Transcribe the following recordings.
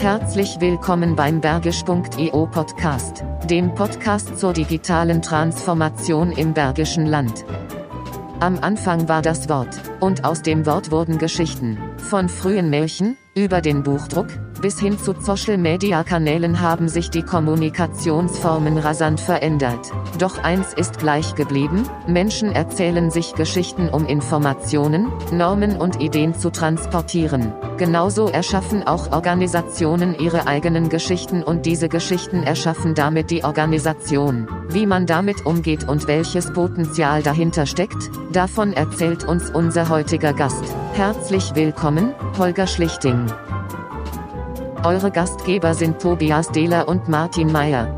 Herzlich willkommen beim Bergisch.io Podcast, dem Podcast zur digitalen Transformation im Bergischen Land. Am Anfang war das Wort, und aus dem Wort wurden Geschichten, von frühen Märchen, über den Buchdruck, bis hin zu Social-Media-Kanälen haben sich die Kommunikationsformen rasant verändert. Doch eins ist gleich geblieben, Menschen erzählen sich Geschichten um Informationen, Normen und Ideen zu transportieren. Genauso erschaffen auch Organisationen ihre eigenen Geschichten und diese Geschichten erschaffen damit die Organisation. Wie man damit umgeht und welches Potenzial dahinter steckt, davon erzählt uns unser heutiger Gast. Herzlich willkommen, Holger Schlichting. Eure Gastgeber sind Tobias Dehler und Martin Meyer.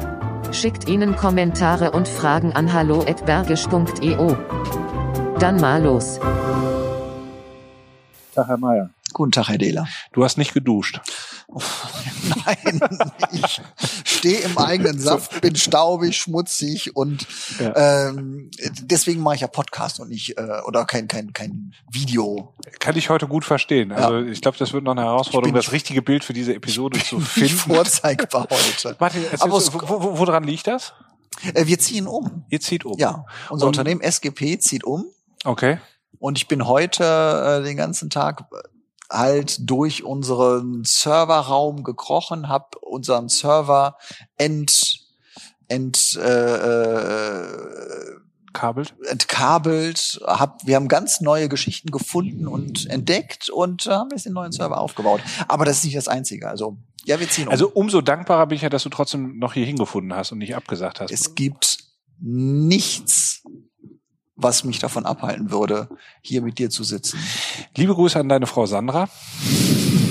Schickt ihnen Kommentare und Fragen an hallo@bergisch.eu. Dann mal los. Tag, Herr Meyer. Guten Tag, Herr Dehler. Du hast nicht geduscht. Nein, ich stehe im eigenen Saft, bin staubig, schmutzig und ja. ähm, deswegen mache ich ja Podcast und nicht äh, oder kein kein kein Video. Kann ich heute gut verstehen. Also ja. ich glaube, das wird noch eine Herausforderung, das richtige Bild für diese Episode zu finden. vorzeigbar heute. Martin, Aber wo, wo, woran liegt das? Äh, wir ziehen um. Ihr zieht um. Ja, unser und, Unternehmen SGP zieht um. Okay. Und ich bin heute äh, den ganzen Tag halt durch unseren Serverraum gekrochen, habe unseren Server ent ent äh, äh, kabelt entkabelt, hab, wir haben ganz neue Geschichten gefunden und entdeckt und äh, haben jetzt den neuen Server aufgebaut. Aber das ist nicht das Einzige. Also ja, wir ziehen um. Also umso dankbarer bin ich ja, dass du trotzdem noch hier hingefunden hast und nicht abgesagt hast. Es gibt nichts, was mich davon abhalten würde, hier mit dir zu sitzen. Liebe Grüße an deine Frau Sandra.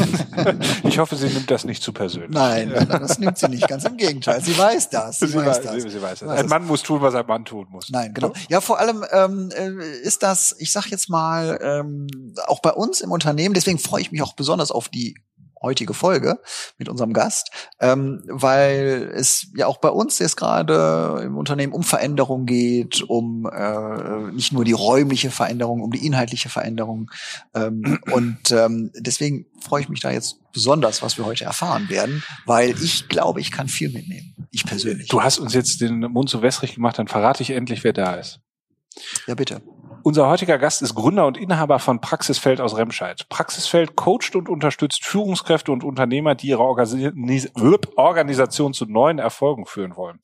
ich hoffe, sie nimmt das nicht zu persönlich. Nein, das nimmt sie nicht. Ganz im Gegenteil. Sie weiß das. Sie, sie weiß, das. Sie, sie weiß das. Ein Mann muss tun, was ein Mann tun muss. Nein, genau. Ja, vor allem ähm, äh, ist das, ich sag jetzt mal, ähm, auch bei uns im Unternehmen, deswegen freue ich mich auch besonders auf die heutige Folge mit unserem Gast, ähm, weil es ja auch bei uns jetzt gerade im Unternehmen um Veränderung geht, um äh, nicht nur die räumliche Veränderung, um die inhaltliche Veränderung. Ähm, und ähm, deswegen freue ich mich da jetzt besonders, was wir heute erfahren werden, weil ich glaube, ich kann viel mitnehmen. Ich persönlich. Du hast uns jetzt den Mund so wässrig gemacht, dann verrate ich endlich, wer da ist. Ja, bitte. Unser heutiger Gast ist Gründer und Inhaber von Praxisfeld aus Remscheid. Praxisfeld coacht und unterstützt Führungskräfte und Unternehmer, die ihre Organisation zu neuen Erfolgen führen wollen.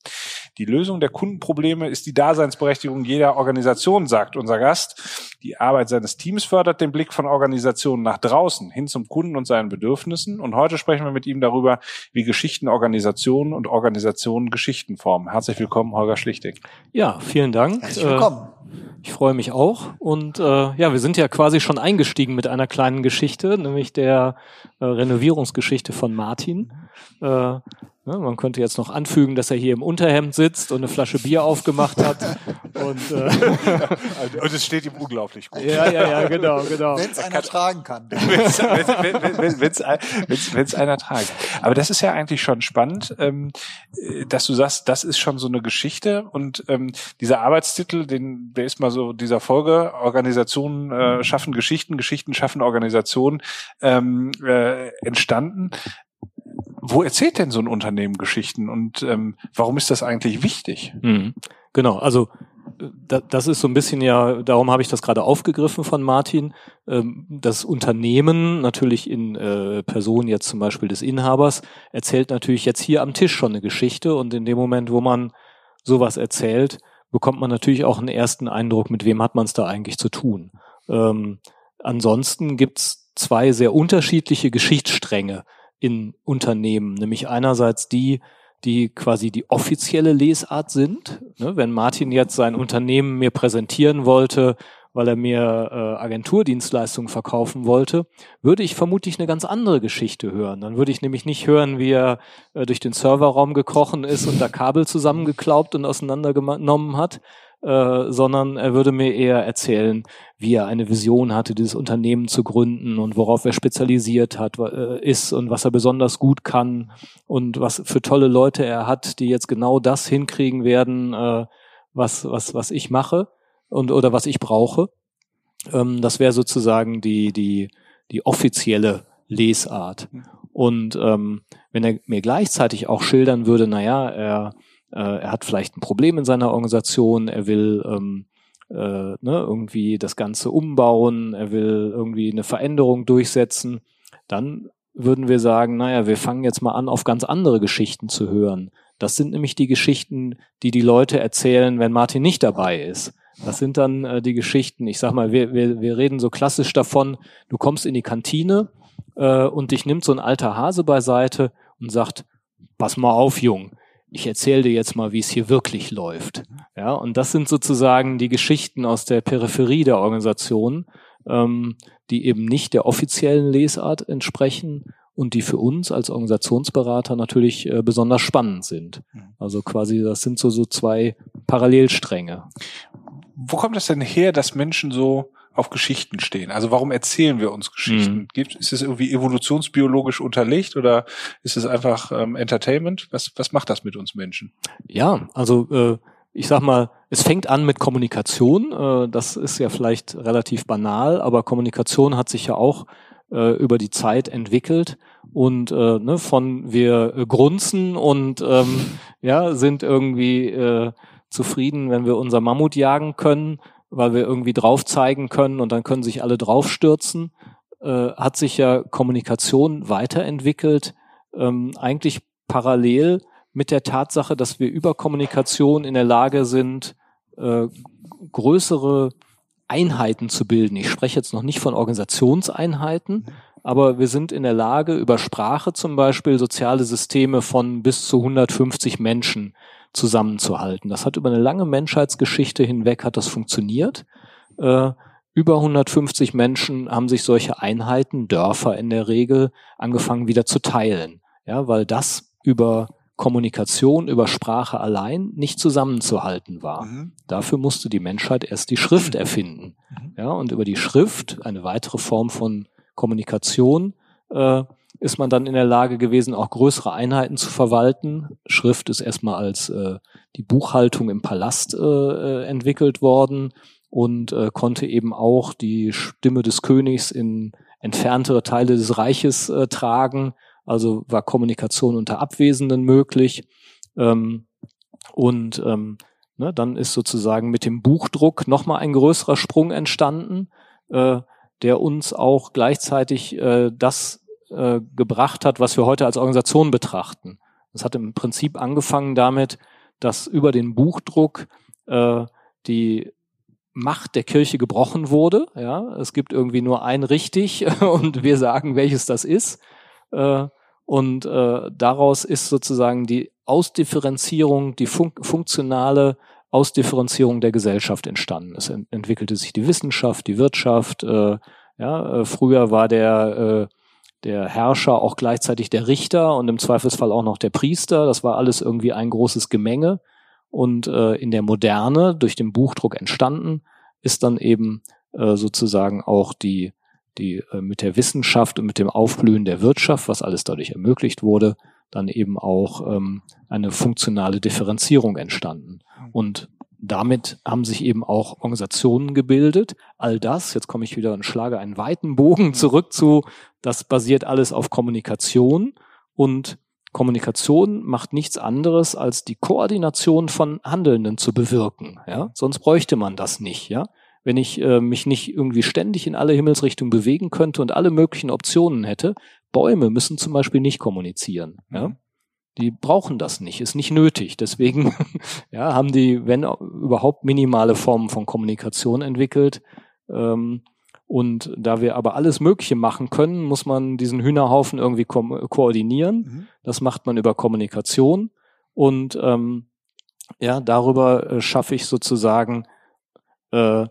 Die Lösung der Kundenprobleme ist die Daseinsberechtigung jeder Organisation, sagt unser Gast. Die Arbeit seines Teams fördert den Blick von Organisationen nach draußen hin zum Kunden und seinen Bedürfnissen. Und heute sprechen wir mit ihm darüber, wie Geschichten Organisationen und Organisationen Geschichten formen. Herzlich willkommen, Holger Schlichting. Ja, vielen Dank. Herzlich willkommen. Ich freue mich auch. Und äh, ja, wir sind ja quasi schon eingestiegen mit einer kleinen Geschichte, nämlich der äh, Renovierungsgeschichte von Martin. Äh, man könnte jetzt noch anfügen, dass er hier im Unterhemd sitzt und eine Flasche Bier aufgemacht hat. und, äh, und es steht ihm unglaublich gut. Ja, ja, ja, genau, genau. Wenn es einer tragen kann. Wenn es einer tragen kann. Aber das ist ja eigentlich schon spannend, ähm, dass du sagst, das ist schon so eine Geschichte und ähm, dieser Arbeitstitel, den, der ist mal so dieser Folge, Organisationen äh, schaffen Geschichten, Geschichten schaffen Organisationen ähm, äh, entstanden wo erzählt denn so ein Unternehmen Geschichten und ähm, warum ist das eigentlich wichtig? Mhm. Genau, also das ist so ein bisschen ja, darum habe ich das gerade aufgegriffen von Martin. Ähm, das Unternehmen, natürlich in äh, Person jetzt zum Beispiel des Inhabers, erzählt natürlich jetzt hier am Tisch schon eine Geschichte und in dem Moment, wo man sowas erzählt, bekommt man natürlich auch einen ersten Eindruck, mit wem hat man es da eigentlich zu tun. Ähm, ansonsten gibt's zwei sehr unterschiedliche Geschichtsstränge, in Unternehmen, nämlich einerseits die, die quasi die offizielle Lesart sind. Ne, wenn Martin jetzt sein Unternehmen mir präsentieren wollte, weil er mir äh, Agenturdienstleistungen verkaufen wollte, würde ich vermutlich eine ganz andere Geschichte hören. Dann würde ich nämlich nicht hören, wie er äh, durch den Serverraum gekrochen ist und da Kabel zusammengeklaubt und auseinandergenommen hat, äh, sondern er würde mir eher erzählen, wie er eine Vision hatte, dieses Unternehmen zu gründen und worauf er spezialisiert hat, äh, ist und was er besonders gut kann und was für tolle Leute er hat, die jetzt genau das hinkriegen werden, äh, was, was, was ich mache und oder was ich brauche. Ähm, das wäre sozusagen die, die, die offizielle Lesart. Und ähm, wenn er mir gleichzeitig auch schildern würde, naja, er, äh, er hat vielleicht ein Problem in seiner Organisation, er will ähm, äh, ne, irgendwie das Ganze umbauen, er will irgendwie eine Veränderung durchsetzen, dann würden wir sagen, naja, wir fangen jetzt mal an, auf ganz andere Geschichten zu hören. Das sind nämlich die Geschichten, die die Leute erzählen, wenn Martin nicht dabei ist. Das sind dann äh, die Geschichten, ich sag mal, wir, wir, wir reden so klassisch davon, du kommst in die Kantine äh, und dich nimmt so ein alter Hase beiseite und sagt, pass mal auf, Jung, ich erzähle dir jetzt mal, wie es hier wirklich läuft. Ja, und das sind sozusagen die Geschichten aus der Peripherie der Organisation, ähm, die eben nicht der offiziellen Lesart entsprechen und die für uns als Organisationsberater natürlich äh, besonders spannend sind. Mhm. Also quasi, das sind so, so zwei Parallelstränge. Wo kommt das denn her, dass Menschen so auf Geschichten stehen? Also warum erzählen wir uns Geschichten? Mhm. Gibt, ist es irgendwie evolutionsbiologisch unterlegt oder ist es einfach ähm, Entertainment? Was, was macht das mit uns Menschen? Ja, also äh, ich sag mal, es fängt an mit Kommunikation. Äh, das ist ja vielleicht relativ banal, aber Kommunikation hat sich ja auch äh, über die Zeit entwickelt und äh, ne, von wir grunzen und ähm, ja sind irgendwie äh, zufrieden, wenn wir unser Mammut jagen können, weil wir irgendwie drauf zeigen können und dann können sich alle draufstürzen, äh, hat sich ja Kommunikation weiterentwickelt, ähm, eigentlich parallel mit der Tatsache, dass wir über Kommunikation in der Lage sind, äh, größere Einheiten zu bilden. Ich spreche jetzt noch nicht von Organisationseinheiten, aber wir sind in der Lage, über Sprache zum Beispiel soziale Systeme von bis zu 150 Menschen zusammenzuhalten. Das hat über eine lange Menschheitsgeschichte hinweg hat das funktioniert. Äh, über 150 Menschen haben sich solche Einheiten, Dörfer in der Regel, angefangen wieder zu teilen. Ja, weil das über Kommunikation über Sprache allein nicht zusammenzuhalten war. Mhm. Dafür musste die Menschheit erst die Schrift erfinden. Mhm. Ja, und über die Schrift, eine weitere Form von Kommunikation, äh, ist man dann in der Lage gewesen, auch größere Einheiten zu verwalten. Schrift ist erstmal als äh, die Buchhaltung im Palast äh, äh entwickelt worden und äh, konnte eben auch die Stimme des Königs in entferntere Teile des Reiches äh, tragen also war Kommunikation unter Abwesenden möglich. Ähm, und ähm, ne, dann ist sozusagen mit dem Buchdruck nochmal ein größerer Sprung entstanden, äh, der uns auch gleichzeitig äh, das äh, gebracht hat, was wir heute als Organisation betrachten. Das hat im Prinzip angefangen damit, dass über den Buchdruck äh, die Macht der Kirche gebrochen wurde. Ja, es gibt irgendwie nur ein richtig und wir sagen, welches das ist. Äh, und äh, daraus ist sozusagen die Ausdifferenzierung, die fun funktionale Ausdifferenzierung der Gesellschaft entstanden. Es ent entwickelte sich die Wissenschaft, die Wirtschaft. Äh, ja, äh, früher war der äh, der Herrscher auch gleichzeitig der Richter und im Zweifelsfall auch noch der Priester. Das war alles irgendwie ein großes Gemenge. Und äh, in der Moderne, durch den Buchdruck entstanden, ist dann eben äh, sozusagen auch die die äh, mit der Wissenschaft und mit dem Aufblühen der Wirtschaft, was alles dadurch ermöglicht wurde, dann eben auch ähm, eine funktionale Differenzierung entstanden. Und damit haben sich eben auch Organisationen gebildet. All das, jetzt komme ich wieder und schlage einen weiten Bogen zurück zu, das basiert alles auf Kommunikation und Kommunikation macht nichts anderes, als die Koordination von Handelnden zu bewirken. Ja? Sonst bräuchte man das nicht. Ja? wenn ich äh, mich nicht irgendwie ständig in alle Himmelsrichtungen bewegen könnte und alle möglichen Optionen hätte. Bäume müssen zum Beispiel nicht kommunizieren. Ja? Die brauchen das nicht, ist nicht nötig. Deswegen ja, haben die, wenn überhaupt, minimale Formen von Kommunikation entwickelt. Ähm, und da wir aber alles Mögliche machen können, muss man diesen Hühnerhaufen irgendwie ko koordinieren. Mhm. Das macht man über Kommunikation. Und ähm, ja, darüber äh, schaffe ich sozusagen äh,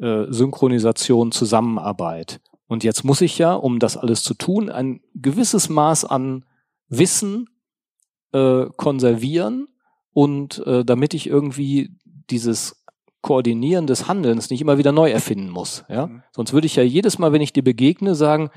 äh, Synchronisation, Zusammenarbeit. Und jetzt muss ich ja, um das alles zu tun, ein gewisses Maß an Wissen äh, konservieren und äh, damit ich irgendwie dieses Koordinieren des Handelns nicht immer wieder neu erfinden muss. Ja? Mhm. Sonst würde ich ja jedes Mal, wenn ich dir begegne, sagen,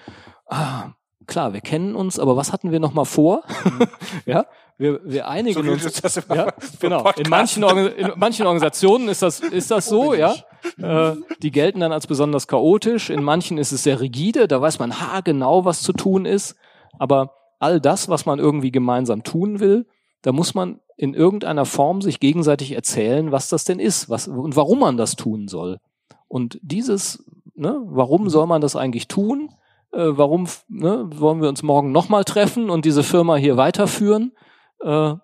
ah, klar, wir kennen uns, aber was hatten wir noch mal vor? Mhm. ja, wir, wir einigen so uns. Das ja, genau. In manchen, in manchen Organisationen ist das, ist das so, ja. Äh, die gelten dann als besonders chaotisch. In manchen ist es sehr rigide. Da weiß man ha genau, was zu tun ist. Aber all das, was man irgendwie gemeinsam tun will, da muss man in irgendeiner Form sich gegenseitig erzählen, was das denn ist, was und warum man das tun soll. Und dieses, ne, warum soll man das eigentlich tun? Äh, warum ne, wollen wir uns morgen nochmal treffen und diese Firma hier weiterführen? Äh,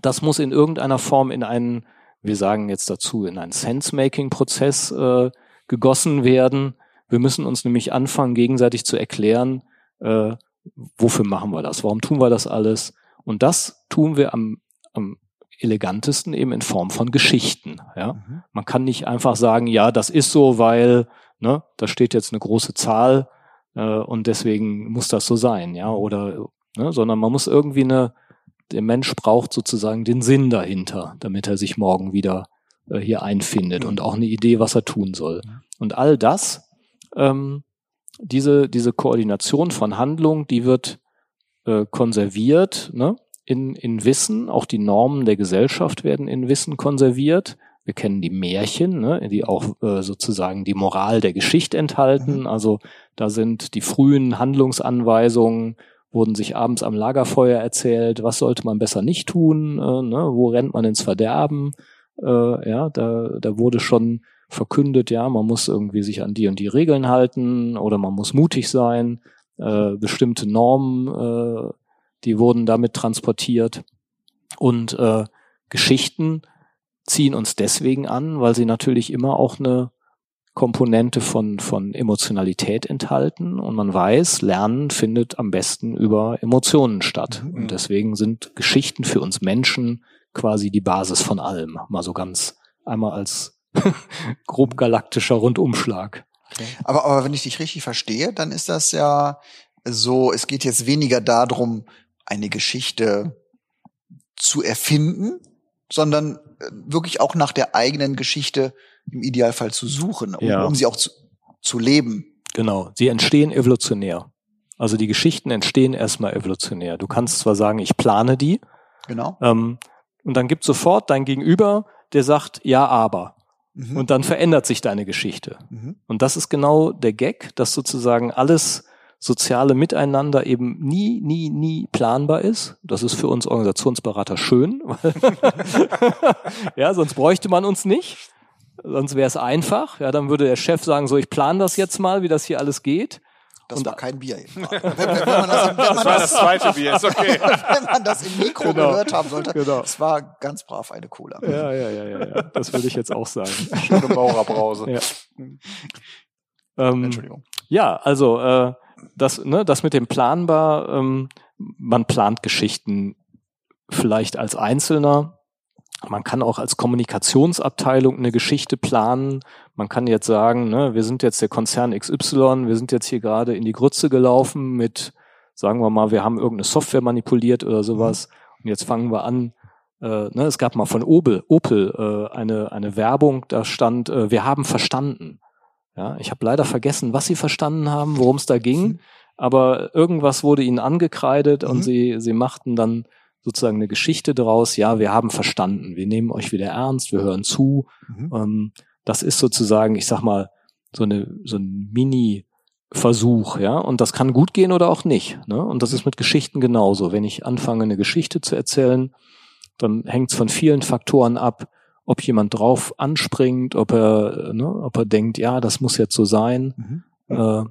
das muss in irgendeiner Form in einen, wir sagen jetzt dazu, in einen Sense-Making-Prozess äh, gegossen werden. Wir müssen uns nämlich anfangen, gegenseitig zu erklären, äh, wofür machen wir das? Warum tun wir das alles? Und das tun wir am, am elegantesten eben in Form von Geschichten. Ja? Mhm. Man kann nicht einfach sagen, ja, das ist so, weil ne, da steht jetzt eine große Zahl äh, und deswegen muss das so sein, ja, oder ne, sondern man muss irgendwie eine, der Mensch braucht sozusagen den Sinn dahinter, damit er sich morgen wieder äh, hier einfindet mhm. und auch eine Idee, was er tun soll. Mhm. Und all das, ähm, diese, diese Koordination von Handlung, die wird äh, konserviert, ne? in, in Wissen, auch die Normen der Gesellschaft werden in Wissen konserviert. Wir kennen die Märchen, ne, die auch äh, sozusagen die Moral der Geschichte enthalten. Mhm. Also da sind die frühen Handlungsanweisungen, wurden sich abends am Lagerfeuer erzählt, was sollte man besser nicht tun, äh, ne, wo rennt man ins Verderben. Äh, ja, da, da wurde schon verkündet, ja, man muss irgendwie sich an die und die Regeln halten oder man muss mutig sein, äh, bestimmte Normen äh, die wurden damit transportiert. Und äh, Geschichten ziehen uns deswegen an, weil sie natürlich immer auch eine Komponente von, von Emotionalität enthalten. Und man weiß, Lernen findet am besten über Emotionen statt. Mhm. Und deswegen sind Geschichten für uns Menschen quasi die Basis von allem. Mal so ganz einmal als grob galaktischer Rundumschlag. Okay. Aber, aber wenn ich dich richtig verstehe, dann ist das ja so, es geht jetzt weniger darum, eine Geschichte zu erfinden, sondern äh, wirklich auch nach der eigenen Geschichte im Idealfall zu suchen, um, ja. um sie auch zu, zu leben. Genau, sie entstehen evolutionär. Also die Geschichten entstehen erstmal evolutionär. Du kannst zwar sagen, ich plane die, genau. Ähm, und dann gibt sofort dein Gegenüber, der sagt, ja, aber. Mhm. Und dann verändert sich deine Geschichte. Mhm. Und das ist genau der Gag, dass sozusagen alles soziale Miteinander eben nie, nie, nie planbar ist. Das ist für uns Organisationsberater schön. ja, sonst bräuchte man uns nicht. Sonst wäre es einfach. Ja, dann würde der Chef sagen, so, ich plane das jetzt mal, wie das hier alles geht. Das und war kein Bier. wenn, wenn man das, wenn man das war das, zweite Bier, ist okay. wenn man das im Mikro genau. gehört haben sollte, genau. es war ganz brav eine Cola. Ja, ja, ja, ja, ja. das würde ich jetzt auch sagen. Schöne Maurerbrause. Ja. Ähm, Entschuldigung. Ja, also äh, das, ne, das mit dem planbar, ähm, man plant Geschichten vielleicht als Einzelner. Man kann auch als Kommunikationsabteilung eine Geschichte planen. Man kann jetzt sagen, ne, wir sind jetzt der Konzern XY, wir sind jetzt hier gerade in die Grütze gelaufen mit, sagen wir mal, wir haben irgendeine Software manipuliert oder sowas. Mhm. Und jetzt fangen wir an, äh, ne, es gab mal von Opel, Opel äh, eine, eine Werbung, da stand, äh, wir haben verstanden. Ja, ich habe leider vergessen, was sie verstanden haben, worum es da ging, mhm. aber irgendwas wurde ihnen angekreidet mhm. und sie, sie machten dann sozusagen eine Geschichte draus. Ja, wir haben verstanden, wir nehmen euch wieder ernst, wir hören zu. Mhm. Ähm, das ist sozusagen, ich sag mal, so eine so ein Mini Versuch, ja, und das kann gut gehen oder auch nicht. Ne? Und das ist mit Geschichten genauso. Wenn ich anfange, eine Geschichte zu erzählen, dann hängt es von vielen Faktoren ab, ob jemand drauf anspringt, ob er, ne, ob er denkt, ja, das muss jetzt so sein. Mhm. Äh, äh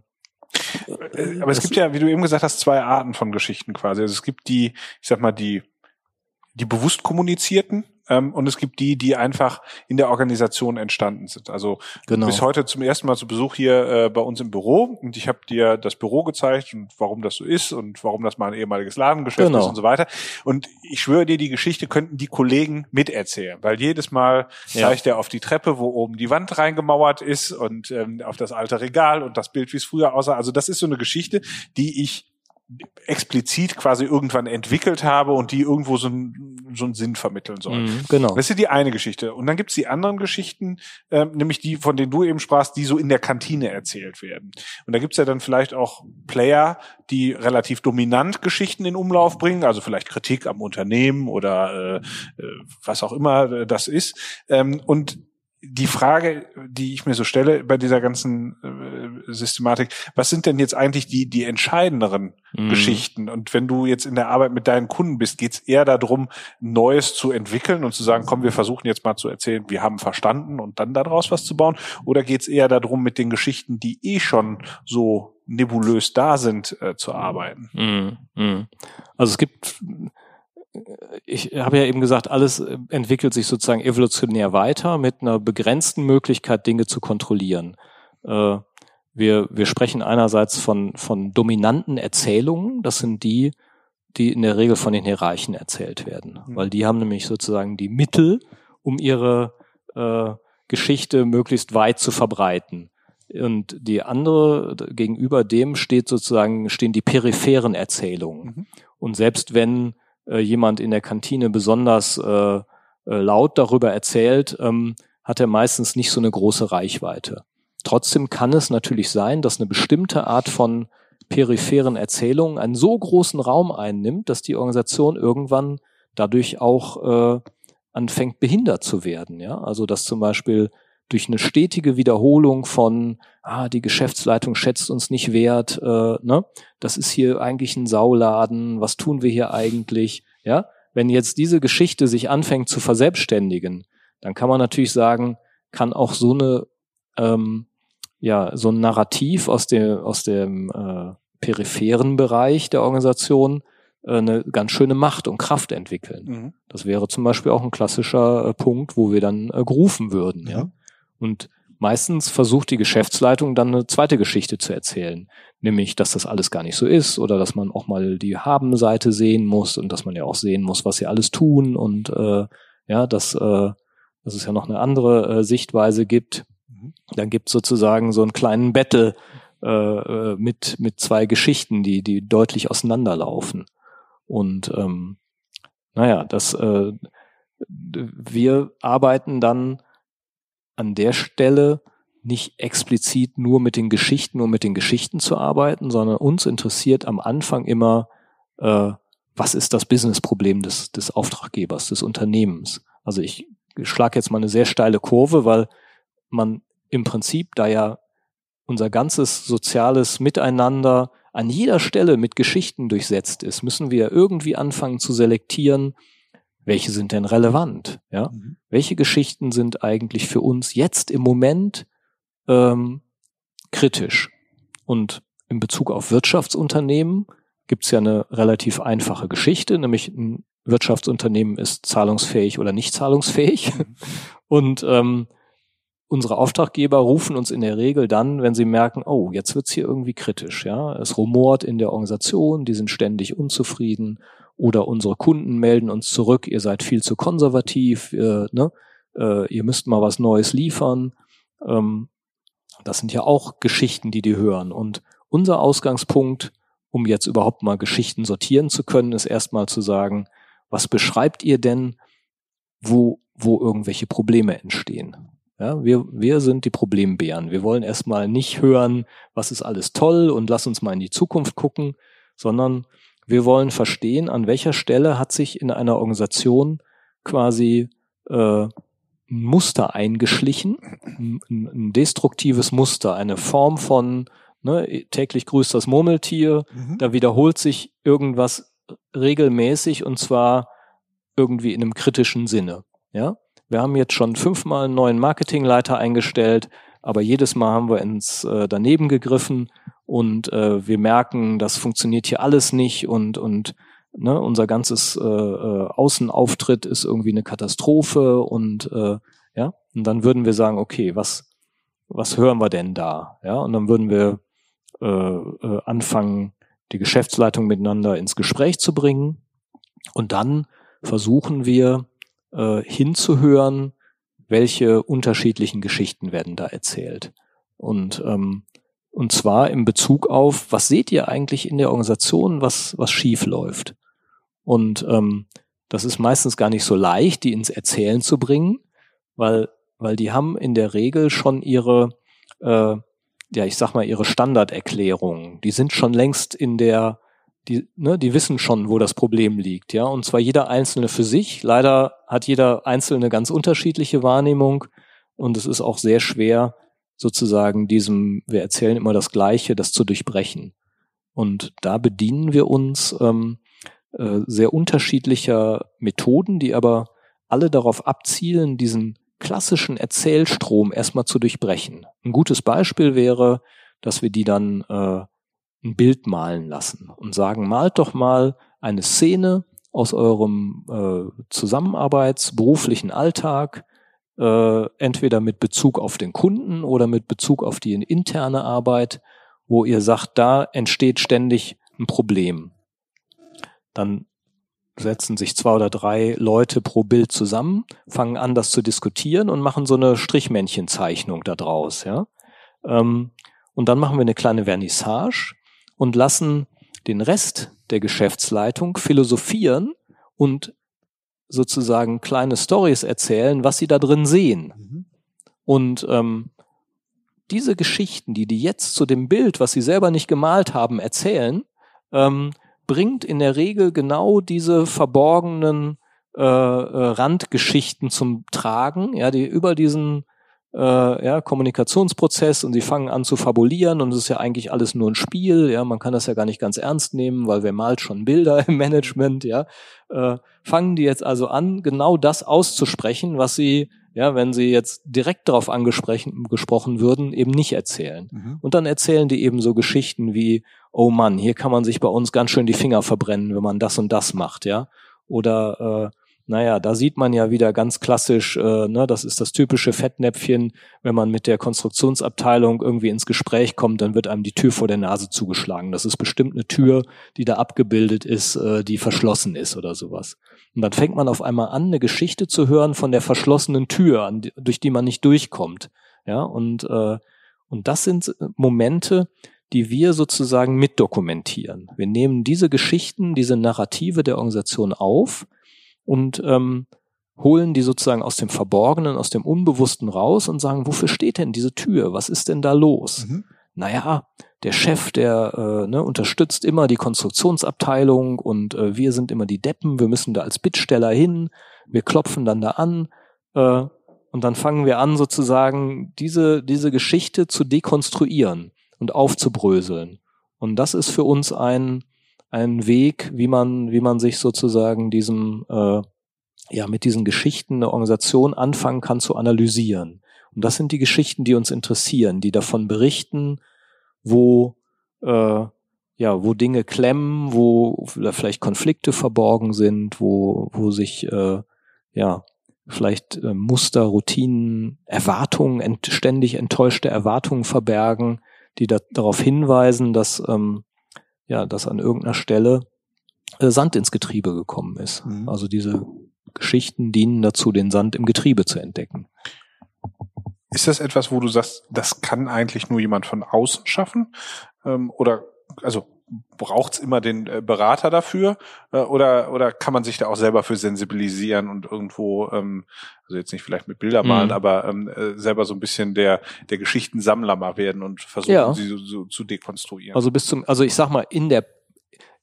aber es gibt ja, wie du eben gesagt hast, zwei Arten von Geschichten quasi. Also es gibt die, ich sag mal, die, die bewusst kommunizierten, ähm, und es gibt die, die einfach in der Organisation entstanden sind. Also genau. bis heute zum ersten Mal zu Besuch hier äh, bei uns im Büro und ich habe dir das Büro gezeigt und warum das so ist und warum das mal ein ehemaliges Ladengeschäft genau. ist und so weiter. Und ich schwöre dir, die Geschichte könnten die Kollegen miterzählen, weil jedes Mal ja. zeigt er auf die Treppe, wo oben die Wand reingemauert ist und ähm, auf das alte Regal und das Bild, wie es früher aussah. Also das ist so eine Geschichte, die ich explizit quasi irgendwann entwickelt habe und die irgendwo so, ein, so einen Sinn vermitteln soll. Mhm, genau. Das ist die eine Geschichte. Und dann gibt's die anderen Geschichten, ähm, nämlich die, von denen du eben sprachst, die so in der Kantine erzählt werden. Und da gibt's ja dann vielleicht auch Player, die relativ dominant Geschichten in Umlauf bringen, also vielleicht Kritik am Unternehmen oder äh, äh was auch immer das ist. Ähm, und die Frage, die ich mir so stelle bei dieser ganzen äh, Systematik, was sind denn jetzt eigentlich die, die entscheidenderen mhm. Geschichten? Und wenn du jetzt in der Arbeit mit deinen Kunden bist, geht es eher darum, Neues zu entwickeln und zu sagen, komm, wir versuchen jetzt mal zu erzählen, wir haben verstanden und dann daraus was zu bauen? Oder geht es eher darum, mit den Geschichten, die eh schon so nebulös da sind, äh, zu arbeiten? Mhm. Mhm. Also es gibt ich habe ja eben gesagt, alles äh, entwickelt sich sozusagen evolutionär weiter mit einer begrenzten Möglichkeit, Dinge zu kontrollieren. Äh, wir, wir sprechen einerseits von, von dominanten Erzählungen, das sind die, die in der Regel von den Hierarchen erzählt werden, mhm. weil die haben nämlich sozusagen die Mittel, um ihre äh, Geschichte möglichst weit zu verbreiten. Und die andere, gegenüber dem steht sozusagen, stehen die peripheren Erzählungen. Mhm. Und selbst wenn äh, jemand in der Kantine besonders äh, äh, laut darüber erzählt, ähm, hat er meistens nicht so eine große Reichweite. Trotzdem kann es natürlich sein, dass eine bestimmte Art von peripheren Erzählungen einen so großen Raum einnimmt, dass die Organisation irgendwann dadurch auch äh, anfängt behindert zu werden. Ja? Also dass zum Beispiel durch eine stetige Wiederholung von, ah, die Geschäftsleitung schätzt uns nicht wert, äh, ne? das ist hier eigentlich ein Sauladen, was tun wir hier eigentlich? Ja, wenn jetzt diese Geschichte sich anfängt zu verselbstständigen, dann kann man natürlich sagen, kann auch so eine, ähm, ja, so ein Narrativ aus dem, aus dem äh, peripheren Bereich der Organisation äh, eine ganz schöne Macht und Kraft entwickeln. Mhm. Das wäre zum Beispiel auch ein klassischer äh, Punkt, wo wir dann äh, gerufen würden. Ja. Und meistens versucht die Geschäftsleitung dann eine zweite Geschichte zu erzählen, nämlich, dass das alles gar nicht so ist oder dass man auch mal die Habenseite sehen muss und dass man ja auch sehen muss, was sie alles tun und äh, ja, dass, äh, dass es ja noch eine andere äh, Sichtweise gibt. Mhm. Dann gibt es sozusagen so einen kleinen Battle äh, äh, mit, mit zwei Geschichten, die, die deutlich auseinanderlaufen. Und ähm, naja, das äh, wir arbeiten dann an der Stelle nicht explizit nur mit den Geschichten und mit den Geschichten zu arbeiten, sondern uns interessiert am Anfang immer, äh, was ist das Businessproblem des, des Auftraggebers, des Unternehmens. Also ich schlage jetzt mal eine sehr steile Kurve, weil man im Prinzip da ja unser ganzes soziales Miteinander an jeder Stelle mit Geschichten durchsetzt ist, müssen wir irgendwie anfangen zu selektieren, welche sind denn relevant? Ja, mhm. welche Geschichten sind eigentlich für uns jetzt im Moment ähm, kritisch? Und in Bezug auf Wirtschaftsunternehmen gibt es ja eine relativ einfache Geschichte, nämlich ein Wirtschaftsunternehmen ist zahlungsfähig oder nicht zahlungsfähig. Mhm. Und ähm, unsere Auftraggeber rufen uns in der Regel dann, wenn sie merken, oh, jetzt wird's hier irgendwie kritisch, ja, es rumort in der Organisation, die sind ständig unzufrieden oder unsere Kunden melden uns zurück, ihr seid viel zu konservativ, äh, ne? äh, ihr müsst mal was Neues liefern. Ähm, das sind ja auch Geschichten, die die hören. Und unser Ausgangspunkt, um jetzt überhaupt mal Geschichten sortieren zu können, ist erstmal zu sagen, was beschreibt ihr denn, wo, wo irgendwelche Probleme entstehen? Ja, wir, wir sind die Problembären. Wir wollen erstmal nicht hören, was ist alles toll und lass uns mal in die Zukunft gucken, sondern wir wollen verstehen, an welcher Stelle hat sich in einer Organisation quasi äh, ein Muster eingeschlichen, ein, ein destruktives Muster, eine Form von ne, täglich grüßt das Murmeltier, mhm. da wiederholt sich irgendwas regelmäßig und zwar irgendwie in einem kritischen Sinne. Ja, wir haben jetzt schon fünfmal einen neuen Marketingleiter eingestellt, aber jedes Mal haben wir ins äh, daneben gegriffen und äh, wir merken, das funktioniert hier alles nicht und und ne, unser ganzes äh, äh, Außenauftritt ist irgendwie eine Katastrophe und äh, ja und dann würden wir sagen, okay, was was hören wir denn da? Ja und dann würden wir äh, äh, anfangen, die Geschäftsleitung miteinander ins Gespräch zu bringen und dann versuchen wir äh, hinzuhören, welche unterschiedlichen Geschichten werden da erzählt und ähm, und zwar in Bezug auf, was seht ihr eigentlich in der Organisation, was, was schief läuft? Und ähm, das ist meistens gar nicht so leicht, die ins Erzählen zu bringen, weil, weil die haben in der Regel schon ihre, äh, ja, ich sag mal, ihre Standarderklärungen. Die sind schon längst in der, die, ne, die wissen schon, wo das Problem liegt, ja. Und zwar jeder Einzelne für sich. Leider hat jeder Einzelne ganz unterschiedliche Wahrnehmung und es ist auch sehr schwer, sozusagen diesem, wir erzählen immer das Gleiche, das zu durchbrechen. Und da bedienen wir uns ähm, äh, sehr unterschiedlicher Methoden, die aber alle darauf abzielen, diesen klassischen Erzählstrom erstmal zu durchbrechen. Ein gutes Beispiel wäre, dass wir die dann äh, ein Bild malen lassen und sagen, malt doch mal eine Szene aus eurem äh, Zusammenarbeits-, beruflichen Alltag, äh, entweder mit Bezug auf den Kunden oder mit Bezug auf die interne Arbeit, wo ihr sagt, da entsteht ständig ein Problem. Dann setzen sich zwei oder drei Leute pro Bild zusammen, fangen an, das zu diskutieren und machen so eine Strichmännchenzeichnung da draus, ja. Ähm, und dann machen wir eine kleine Vernissage und lassen den Rest der Geschäftsleitung philosophieren und sozusagen kleine Stories erzählen, was sie da drin sehen. Mhm. Und ähm, diese Geschichten, die die jetzt zu dem Bild, was sie selber nicht gemalt haben, erzählen, ähm, bringt in der Regel genau diese verborgenen äh, äh, Randgeschichten zum Tragen, ja, die über diesen äh, ja, Kommunikationsprozess und sie fangen an zu fabulieren und es ist ja eigentlich alles nur ein Spiel, ja, man kann das ja gar nicht ganz ernst nehmen, weil wer malt schon Bilder im Management, ja, äh, fangen die jetzt also an, genau das auszusprechen, was sie, ja, wenn sie jetzt direkt darauf angesprochen würden, eben nicht erzählen. Mhm. Und dann erzählen die eben so Geschichten wie, oh Mann, hier kann man sich bei uns ganz schön die Finger verbrennen, wenn man das und das macht, ja. Oder äh, naja, da sieht man ja wieder ganz klassisch, äh, ne, das ist das typische Fettnäpfchen, wenn man mit der Konstruktionsabteilung irgendwie ins Gespräch kommt, dann wird einem die Tür vor der Nase zugeschlagen. Das ist bestimmt eine Tür, die da abgebildet ist, äh, die verschlossen ist oder sowas. Und dann fängt man auf einmal an, eine Geschichte zu hören von der verschlossenen Tür, die, durch die man nicht durchkommt. Ja, und, äh, und das sind Momente, die wir sozusagen mitdokumentieren. Wir nehmen diese Geschichten, diese Narrative der Organisation auf, und ähm, holen die sozusagen aus dem Verborgenen, aus dem Unbewussten raus und sagen, wofür steht denn diese Tür? Was ist denn da los? Mhm. Naja, der Chef, der äh, ne, unterstützt immer die Konstruktionsabteilung und äh, wir sind immer die Deppen, wir müssen da als Bittsteller hin, wir klopfen dann da an äh, und dann fangen wir an, sozusagen diese, diese Geschichte zu dekonstruieren und aufzubröseln. Und das ist für uns ein, ein Weg, wie man, wie man sich sozusagen diesem, äh, ja, mit diesen Geschichten der Organisation anfangen kann zu analysieren. Und das sind die Geschichten, die uns interessieren, die davon berichten, wo, äh, ja, wo Dinge klemmen, wo vielleicht Konflikte verborgen sind, wo, wo sich, äh, ja, vielleicht äh, Muster, Routinen, Erwartungen, ent ständig enttäuschte Erwartungen verbergen, die da, darauf hinweisen, dass ähm, ja, dass an irgendeiner Stelle äh, Sand ins Getriebe gekommen ist. Mhm. Also diese Geschichten dienen dazu, den Sand im Getriebe zu entdecken. Ist das etwas, wo du sagst, das kann eigentlich nur jemand von außen schaffen? Ähm, oder also braucht's immer den äh, Berater dafür äh, oder oder kann man sich da auch selber für sensibilisieren und irgendwo ähm, also jetzt nicht vielleicht mit Bilder malen, mhm. aber ähm, äh, selber so ein bisschen der der Geschichtensammler mal werden und versuchen ja. sie so, so zu dekonstruieren. Also bis zum also ich sag mal in der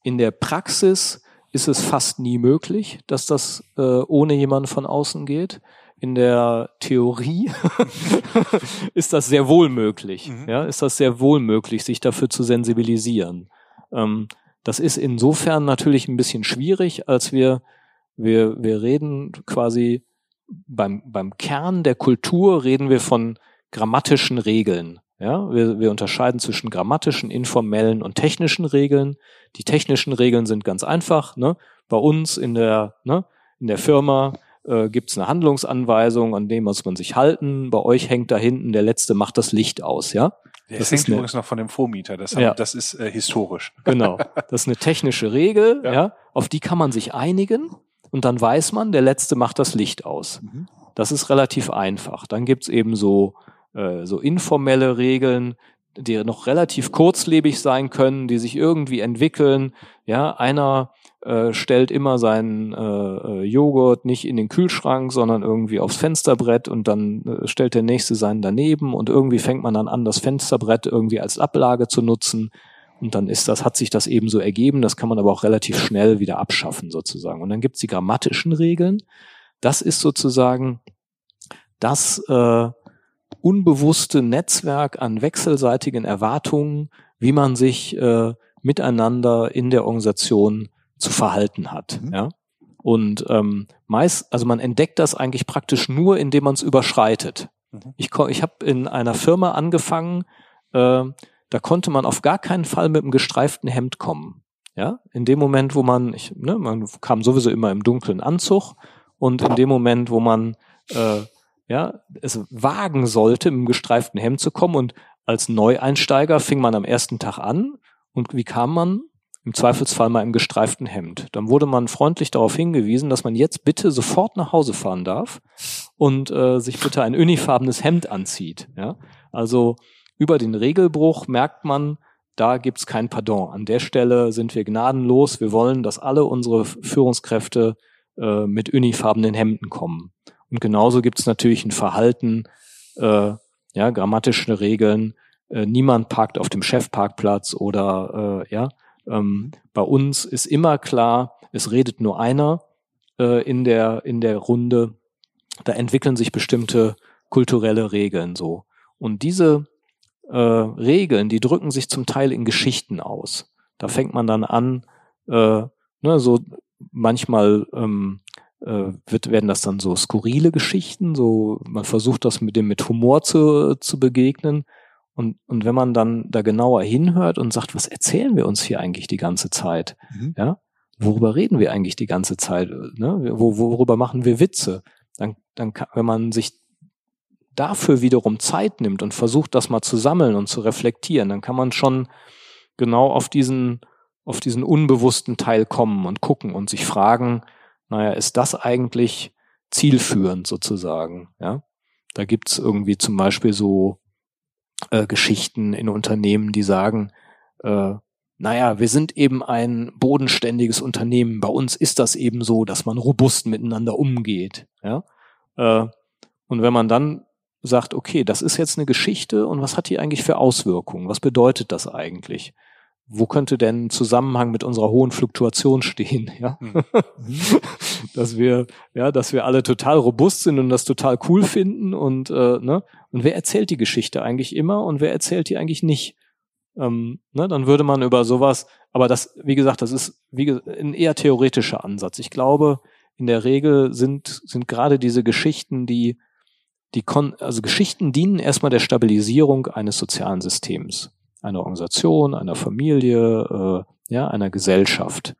in der Praxis ist es fast nie möglich, dass das äh, ohne jemanden von außen geht in der Theorie ist das sehr wohl möglich. Mhm. Ja, ist das sehr wohl möglich, sich dafür zu sensibilisieren. Ähm, das ist insofern natürlich ein bisschen schwierig, als wir, wir, wir reden quasi beim, beim Kern der Kultur reden wir von grammatischen Regeln. Ja, wir, wir unterscheiden zwischen grammatischen, informellen und technischen Regeln. Die technischen Regeln sind ganz einfach. Ne? Bei uns in der, ne, in der Firma äh, gibt eine Handlungsanweisung, an dem muss man sich halten. Bei euch hängt da hinten, der Letzte macht das Licht aus, ja? Der das hängt übrigens noch von dem Vormieter, das, haben, ja. das ist äh, historisch. Genau, das ist eine technische Regel, ja. ja. auf die kann man sich einigen und dann weiß man, der Letzte macht das Licht aus. Mhm. Das ist relativ einfach. Dann gibt's eben so, äh, so informelle Regeln, die noch relativ kurzlebig sein können, die sich irgendwie entwickeln. Ja, einer äh, stellt immer seinen äh, äh, Joghurt nicht in den Kühlschrank, sondern irgendwie aufs Fensterbrett und dann äh, stellt der nächste seinen daneben und irgendwie fängt man dann an, das Fensterbrett irgendwie als Ablage zu nutzen. Und dann ist das, hat sich das eben so ergeben, das kann man aber auch relativ schnell wieder abschaffen sozusagen. Und dann gibt's die grammatischen Regeln. Das ist sozusagen das, äh, unbewusste Netzwerk an wechselseitigen Erwartungen, wie man sich äh, miteinander in der Organisation zu verhalten hat. Mhm. Ja? Und ähm, meist, also man entdeckt das eigentlich praktisch nur, indem man es überschreitet. Mhm. Ich, ich habe in einer Firma angefangen, äh, da konnte man auf gar keinen Fall mit einem gestreiften Hemd kommen. Ja, in dem Moment, wo man, ich, ne, man kam sowieso immer im dunklen Anzug und in dem Moment, wo man äh, ja es wagen sollte, mit einem gestreiften Hemd zu kommen und als Neueinsteiger fing man am ersten Tag an und wie kam man? Im Zweifelsfall mal im gestreiften Hemd. Dann wurde man freundlich darauf hingewiesen, dass man jetzt bitte sofort nach Hause fahren darf und äh, sich bitte ein unifarbenes Hemd anzieht. Ja? Also über den Regelbruch merkt man, da gibt's kein Pardon. An der Stelle sind wir gnadenlos. Wir wollen, dass alle unsere Führungskräfte äh, mit unifarbenen Hemden kommen. Und genauso gibt's natürlich ein Verhalten, äh, ja, grammatische Regeln. Äh, niemand parkt auf dem Chefparkplatz oder äh, ja. Ähm, bei uns ist immer klar, es redet nur einer äh, in der in der Runde. Da entwickeln sich bestimmte kulturelle Regeln so. Und diese äh, Regeln, die drücken sich zum Teil in Geschichten aus. Da fängt man dann an, äh, ne, so manchmal ähm, äh, wird, werden das dann so skurrile Geschichten, so man versucht das mit dem mit Humor zu, zu begegnen. Und, und wenn man dann da genauer hinhört und sagt, was erzählen wir uns hier eigentlich die ganze Zeit? Mhm. Ja, worüber reden wir eigentlich die ganze Zeit? Ne? Wo, worüber machen wir Witze? Dann, dann kann, wenn man sich dafür wiederum Zeit nimmt und versucht, das mal zu sammeln und zu reflektieren, dann kann man schon genau auf diesen, auf diesen unbewussten Teil kommen und gucken und sich fragen, naja, ist das eigentlich zielführend sozusagen? Ja, da gibt's irgendwie zum Beispiel so äh, Geschichten in Unternehmen, die sagen, äh, naja, wir sind eben ein bodenständiges Unternehmen. Bei uns ist das eben so, dass man robust miteinander umgeht. Ja? Äh, und wenn man dann sagt, okay, das ist jetzt eine Geschichte und was hat die eigentlich für Auswirkungen? Was bedeutet das eigentlich? Wo könnte denn Zusammenhang mit unserer hohen Fluktuation stehen? Ja, mhm. dass wir, ja, dass wir alle total robust sind und das total cool finden und äh, ne? Und wer erzählt die Geschichte eigentlich immer und wer erzählt die eigentlich nicht? Ähm, ne? Dann würde man über sowas, aber das, wie gesagt, das ist wie ein eher theoretischer Ansatz. Ich glaube, in der Regel sind sind gerade diese Geschichten, die die Kon also Geschichten dienen erstmal der Stabilisierung eines sozialen Systems, einer Organisation, einer Familie, äh, ja, einer Gesellschaft.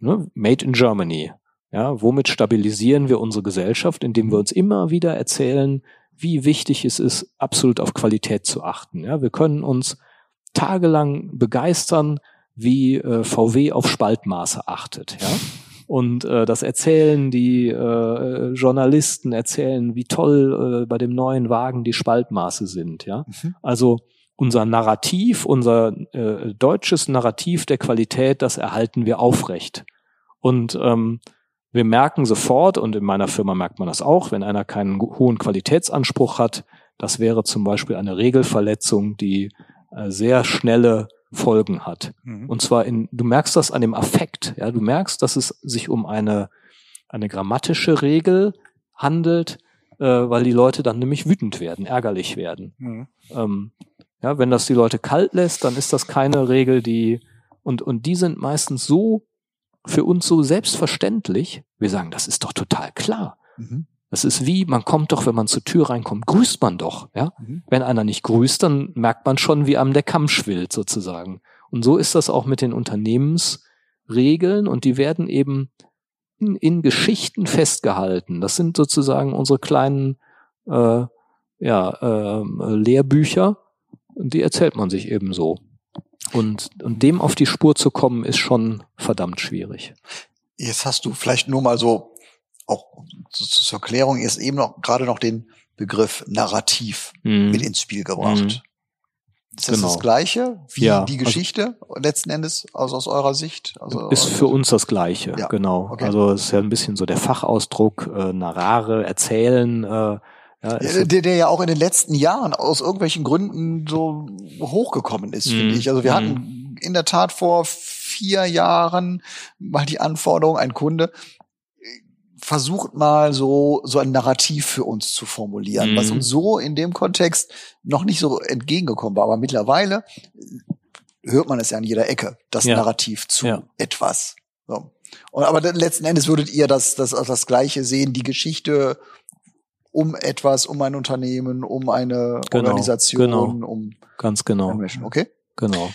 Ne? Made in Germany. Ja, womit stabilisieren wir unsere Gesellschaft, indem wir uns immer wieder erzählen, wie wichtig es ist, absolut auf Qualität zu achten. Ja, wir können uns tagelang begeistern, wie äh, VW auf Spaltmaße achtet. Ja, und äh, das erzählen die äh, Journalisten, erzählen, wie toll äh, bei dem neuen Wagen die Spaltmaße sind. Ja, mhm. also unser Narrativ, unser äh, deutsches Narrativ der Qualität, das erhalten wir aufrecht. Und ähm, wir merken sofort, und in meiner Firma merkt man das auch, wenn einer keinen hohen Qualitätsanspruch hat, das wäre zum Beispiel eine Regelverletzung, die äh, sehr schnelle Folgen hat. Mhm. Und zwar in, du merkst das an dem Affekt, ja, du merkst, dass es sich um eine, eine grammatische Regel handelt, äh, weil die Leute dann nämlich wütend werden, ärgerlich werden. Mhm. Ähm, ja, wenn das die Leute kalt lässt, dann ist das keine Regel, die, und, und die sind meistens so für uns so selbstverständlich. Wir sagen, das ist doch total klar. Mhm. Das ist wie, man kommt doch, wenn man zur Tür reinkommt, grüßt man doch, ja. Mhm. Wenn einer nicht grüßt, dann merkt man schon, wie einem der Kamm schwillt, sozusagen. Und so ist das auch mit den Unternehmensregeln und die werden eben in, in Geschichten festgehalten. Das sind sozusagen unsere kleinen, äh, ja, äh, Lehrbücher die erzählt man sich eben so. Und, und dem auf die Spur zu kommen, ist schon verdammt schwierig. Jetzt hast du vielleicht nur mal so auch zur Erklärung ist eben noch gerade noch den Begriff Narrativ mhm. mit ins Spiel gebracht. Mhm. Ist das genau. das Gleiche wie ja, die also Geschichte also, letzten Endes aus, aus eurer Sicht? Also, ist für uns das Gleiche, ja, genau. Okay. Also es ist ja ein bisschen so der Fachausdruck, äh, narrare, erzählen. Äh, ja, der, der ja auch in den letzten Jahren aus irgendwelchen Gründen so hochgekommen ist, mhm. finde ich. Also wir mhm. hatten in der Tat vor vier Jahren mal die Anforderung, ein Kunde versucht mal so so ein Narrativ für uns zu formulieren, Mhm. was uns so in dem Kontext noch nicht so entgegengekommen war. Aber mittlerweile hört man es ja an jeder Ecke, das Ja. Narrativ zu Ja. etwas. So. Und, aber letzten Endes würdet ihr das, das, das Gleiche sehen, die Geschichte um etwas, um ein Unternehmen, um eine Genau, Organisation, genau. um Ganz genau. Menschen. Okay? Genau.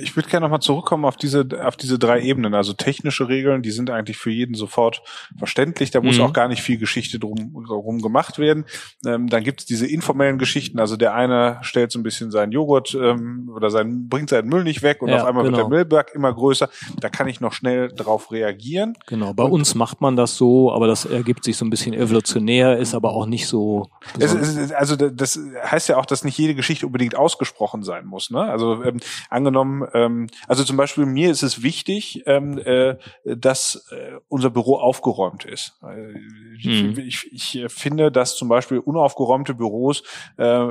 Ich würde gerne nochmal zurückkommen auf diese, auf diese drei Ebenen. Also technische Regeln, die sind eigentlich für jeden sofort verständlich. Da muss Mhm. auch gar nicht viel Geschichte drum, drum gemacht werden. Ähm, dann gibt es diese informellen Geschichten. Also der eine stellt so ein bisschen seinen Joghurt ähm, oder sein, bringt seinen Müll nicht weg und Ja, auf einmal genau. wird der Müllberg immer größer. Da kann ich noch schnell drauf reagieren. Genau. Bei uns macht man das so, aber das ergibt sich so ein bisschen evolutionär, ist aber auch nicht so. Es- also das heißt ja auch, dass nicht jede Geschichte unbedingt ausgesprochen sein muss. Ne? Also ähm, angenommen, ähm, also zum Beispiel mir ist es wichtig, ähm, äh, dass äh, unser Büro aufgeräumt ist. Äh, Mhm. Ich, ich, finde, dass zum Beispiel unaufgeräumte Büros äh,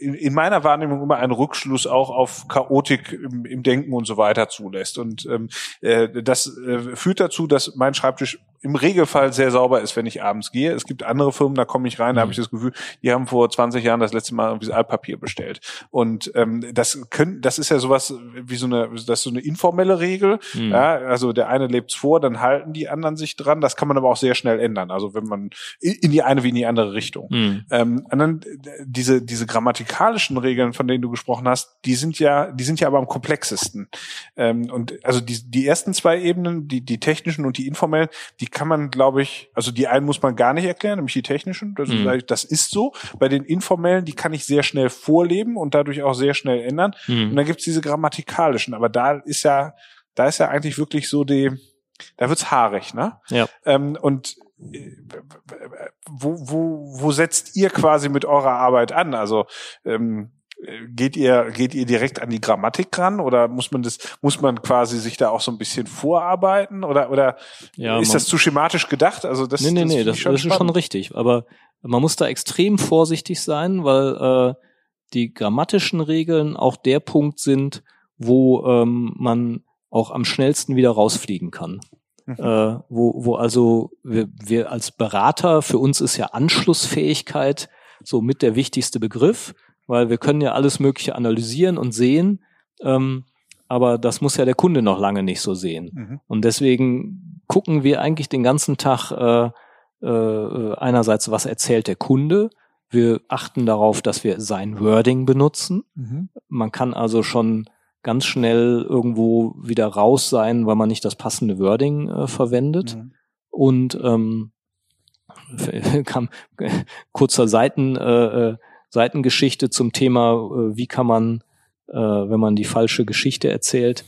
in, in meiner Wahrnehmung immer einen Rückschluss auch auf Chaotik im, im Denken und so weiter zulässt. Und ähm, äh, das äh, führt dazu, dass mein Schreibtisch im Regelfall sehr sauber ist, wenn ich abends gehe. Es gibt andere Firmen, da komme ich rein, da habe Mhm. ich das Gefühl, die haben vor 20 Jahren das letzte Mal irgendwie Altpapier bestellt. Und ähm, das können, das ist ja sowas wie so eine, das ist so eine informelle Regel. Mhm. Ja, also der eine lebt's vor, dann halten die anderen sich dran. Das kann man aber auch sehr schnell ändern. Also wenn man in die eine wie in die andere Richtung. Mhm. Ähm, und dann diese diese grammatikalischen Regeln, von denen du gesprochen hast, die sind ja die sind ja aber am komplexesten. Ähm, und also die die ersten zwei Ebenen, die die technischen und die informellen, die kann man, glaube ich, also die einen muss man gar nicht erklären, nämlich die technischen. Das, Mhm. ist, das ist so. Bei den informellen, die kann ich sehr schnell vorleben und dadurch auch sehr schnell ändern. Und Mhm. dann gibt's diese grammatikalischen, aber da ist ja da ist ja eigentlich wirklich so die da wird's haarig, ne? Ja. Ähm, und äh, wo, wo, wo setzt ihr quasi mit eurer Arbeit an? Also ähm, geht ihr geht ihr direkt an die Grammatik ran oder muss man das muss man quasi sich da auch so ein bisschen vorarbeiten oder oder Ja, ist das zu schematisch gedacht? Also das nee, nee, nee, finde das, ich das ist schon richtig. Aber man muss da extrem vorsichtig sein, weil äh, die grammatischen Regeln auch der Punkt sind, wo ähm, man auch am schnellsten wieder rausfliegen kann. Mhm. Äh, wo, wo also wir, wir als Berater, für uns ist ja Anschlussfähigkeit so mit der wichtigste Begriff, weil wir können ja alles Mögliche analysieren und sehen, ähm, aber das muss ja der Kunde noch lange nicht so sehen. Mhm. Und deswegen gucken wir eigentlich den ganzen Tag äh, äh, einerseits, was erzählt der Kunde. Wir achten darauf, dass wir sein Wording benutzen. Mhm. Man kann also schon ganz schnell irgendwo wieder raus sein, weil man nicht das passende Wording äh, verwendet. Mhm. Und ähm, kam kurzer Seiten, äh, äh, Seitengeschichte zum Thema, äh, wie kann man, äh, wenn man die falsche Geschichte erzählt,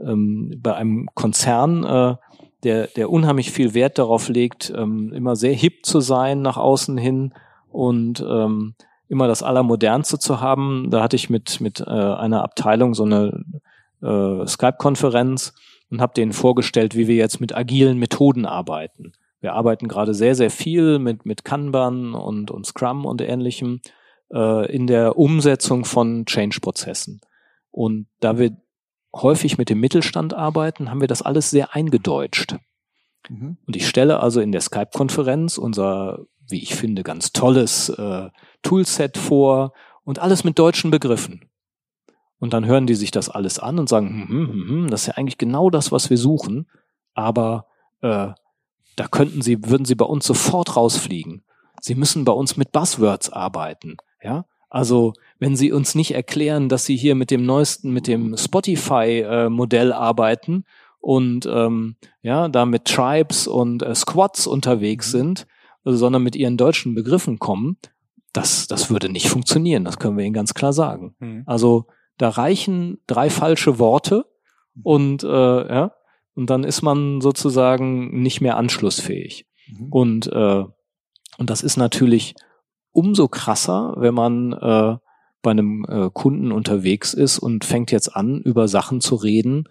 ähm, bei einem Konzern, äh, der, der unheimlich viel Wert darauf legt, ähm, immer sehr hip zu sein nach außen hin und ähm, immer das Allermodernste zu haben. Da hatte ich mit, mit äh, einer Abteilung so eine äh, Skype-Konferenz und habe denen vorgestellt, wie wir jetzt mit agilen Methoden arbeiten. Wir arbeiten gerade sehr, sehr viel mit, mit Kanban und, und Scrum und ähnlichem äh, in der Umsetzung von Change-Prozessen. Und da wir häufig mit dem Mittelstand arbeiten, haben wir das alles sehr eingedeutscht. Mhm. Und ich stelle also in der Skype-Konferenz unser, wie ich finde, ganz tolles äh, Toolset vor und alles mit deutschen Begriffen. Und dann hören die sich das alles an und sagen, hm, hm, hm, hm, das ist ja eigentlich genau das, was wir suchen, aber äh, da könnten sie, würden sie bei uns sofort rausfliegen. Sie müssen bei uns mit Buzzwords arbeiten, ja. Also, wenn Sie uns nicht erklären, dass Sie hier mit dem neuesten, mit dem Spotify-Modell arbeiten und ähm, ja, da mit Tribes und äh, Squads unterwegs sind, also, sondern mit Ihren deutschen Begriffen kommen, das, das würde nicht funktionieren. Das können wir Ihnen ganz klar sagen. Mhm. Also, da reichen drei falsche Worte und äh, ja, und dann ist man sozusagen nicht mehr anschlussfähig. Mhm. Und, äh, und das ist natürlich umso krasser, wenn man äh, bei einem äh, Kunden unterwegs ist und fängt jetzt an, über Sachen zu reden,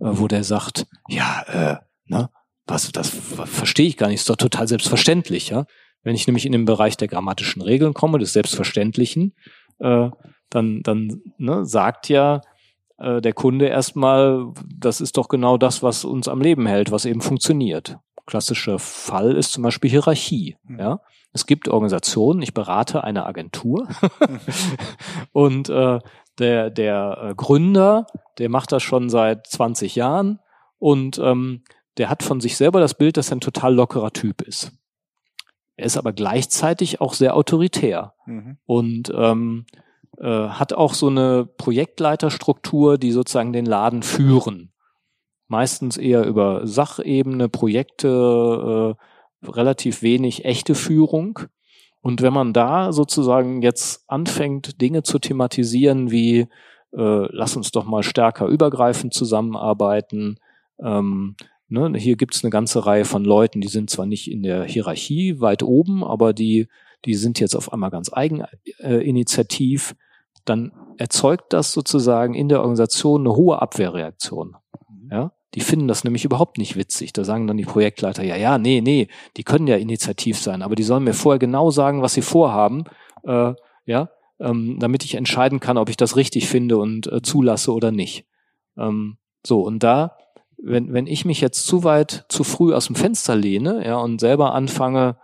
äh, wo der sagt, ja, äh, ne, was, das ver- verstehe ich gar nicht, ist doch total selbstverständlich, ja. Wenn ich nämlich in den Bereich der grammatischen Regeln komme, des Selbstverständlichen, äh, dann, dann ne, sagt ja äh, der Kunde erstmal, das ist doch genau das, was uns am Leben hält, was eben funktioniert. Klassischer Fall ist zum Beispiel Hierarchie. Mhm. Ja, es gibt Organisationen. Ich berate eine Agentur und äh, der der äh, Gründer, der macht das schon seit 20 Jahren und ähm, der hat von sich selber das Bild, dass er ein total lockerer Typ ist. Er ist aber gleichzeitig auch sehr autoritär Mhm. und ähm, äh, hat auch so eine Projektleiterstruktur, die sozusagen den Laden führen. Meistens eher über Sachebene, Projekte, äh, relativ wenig echte Führung. Und wenn man da sozusagen jetzt anfängt, Dinge zu thematisieren wie äh, lass uns doch mal stärker übergreifend zusammenarbeiten, ähm, Ne, hier gibt's eine ganze Reihe von Leuten, die sind zwar nicht in der Hierarchie weit oben, aber die, die sind jetzt auf einmal ganz eigeninitiativ. Dann erzeugt das sozusagen in der Organisation eine hohe Abwehrreaktion. Die finden das nämlich überhaupt nicht witzig. Da sagen dann die Projektleiter, ja, ja, nee, nee, die können ja initiativ sein, aber die sollen mir vorher genau sagen, was sie vorhaben, äh, ja, ähm, damit ich entscheiden kann, ob ich das richtig finde und äh, zulasse oder nicht. Ähm, so, und da, wenn, wenn ich mich jetzt zu weit, zu früh aus dem Fenster lehne, ja, und selber anfange,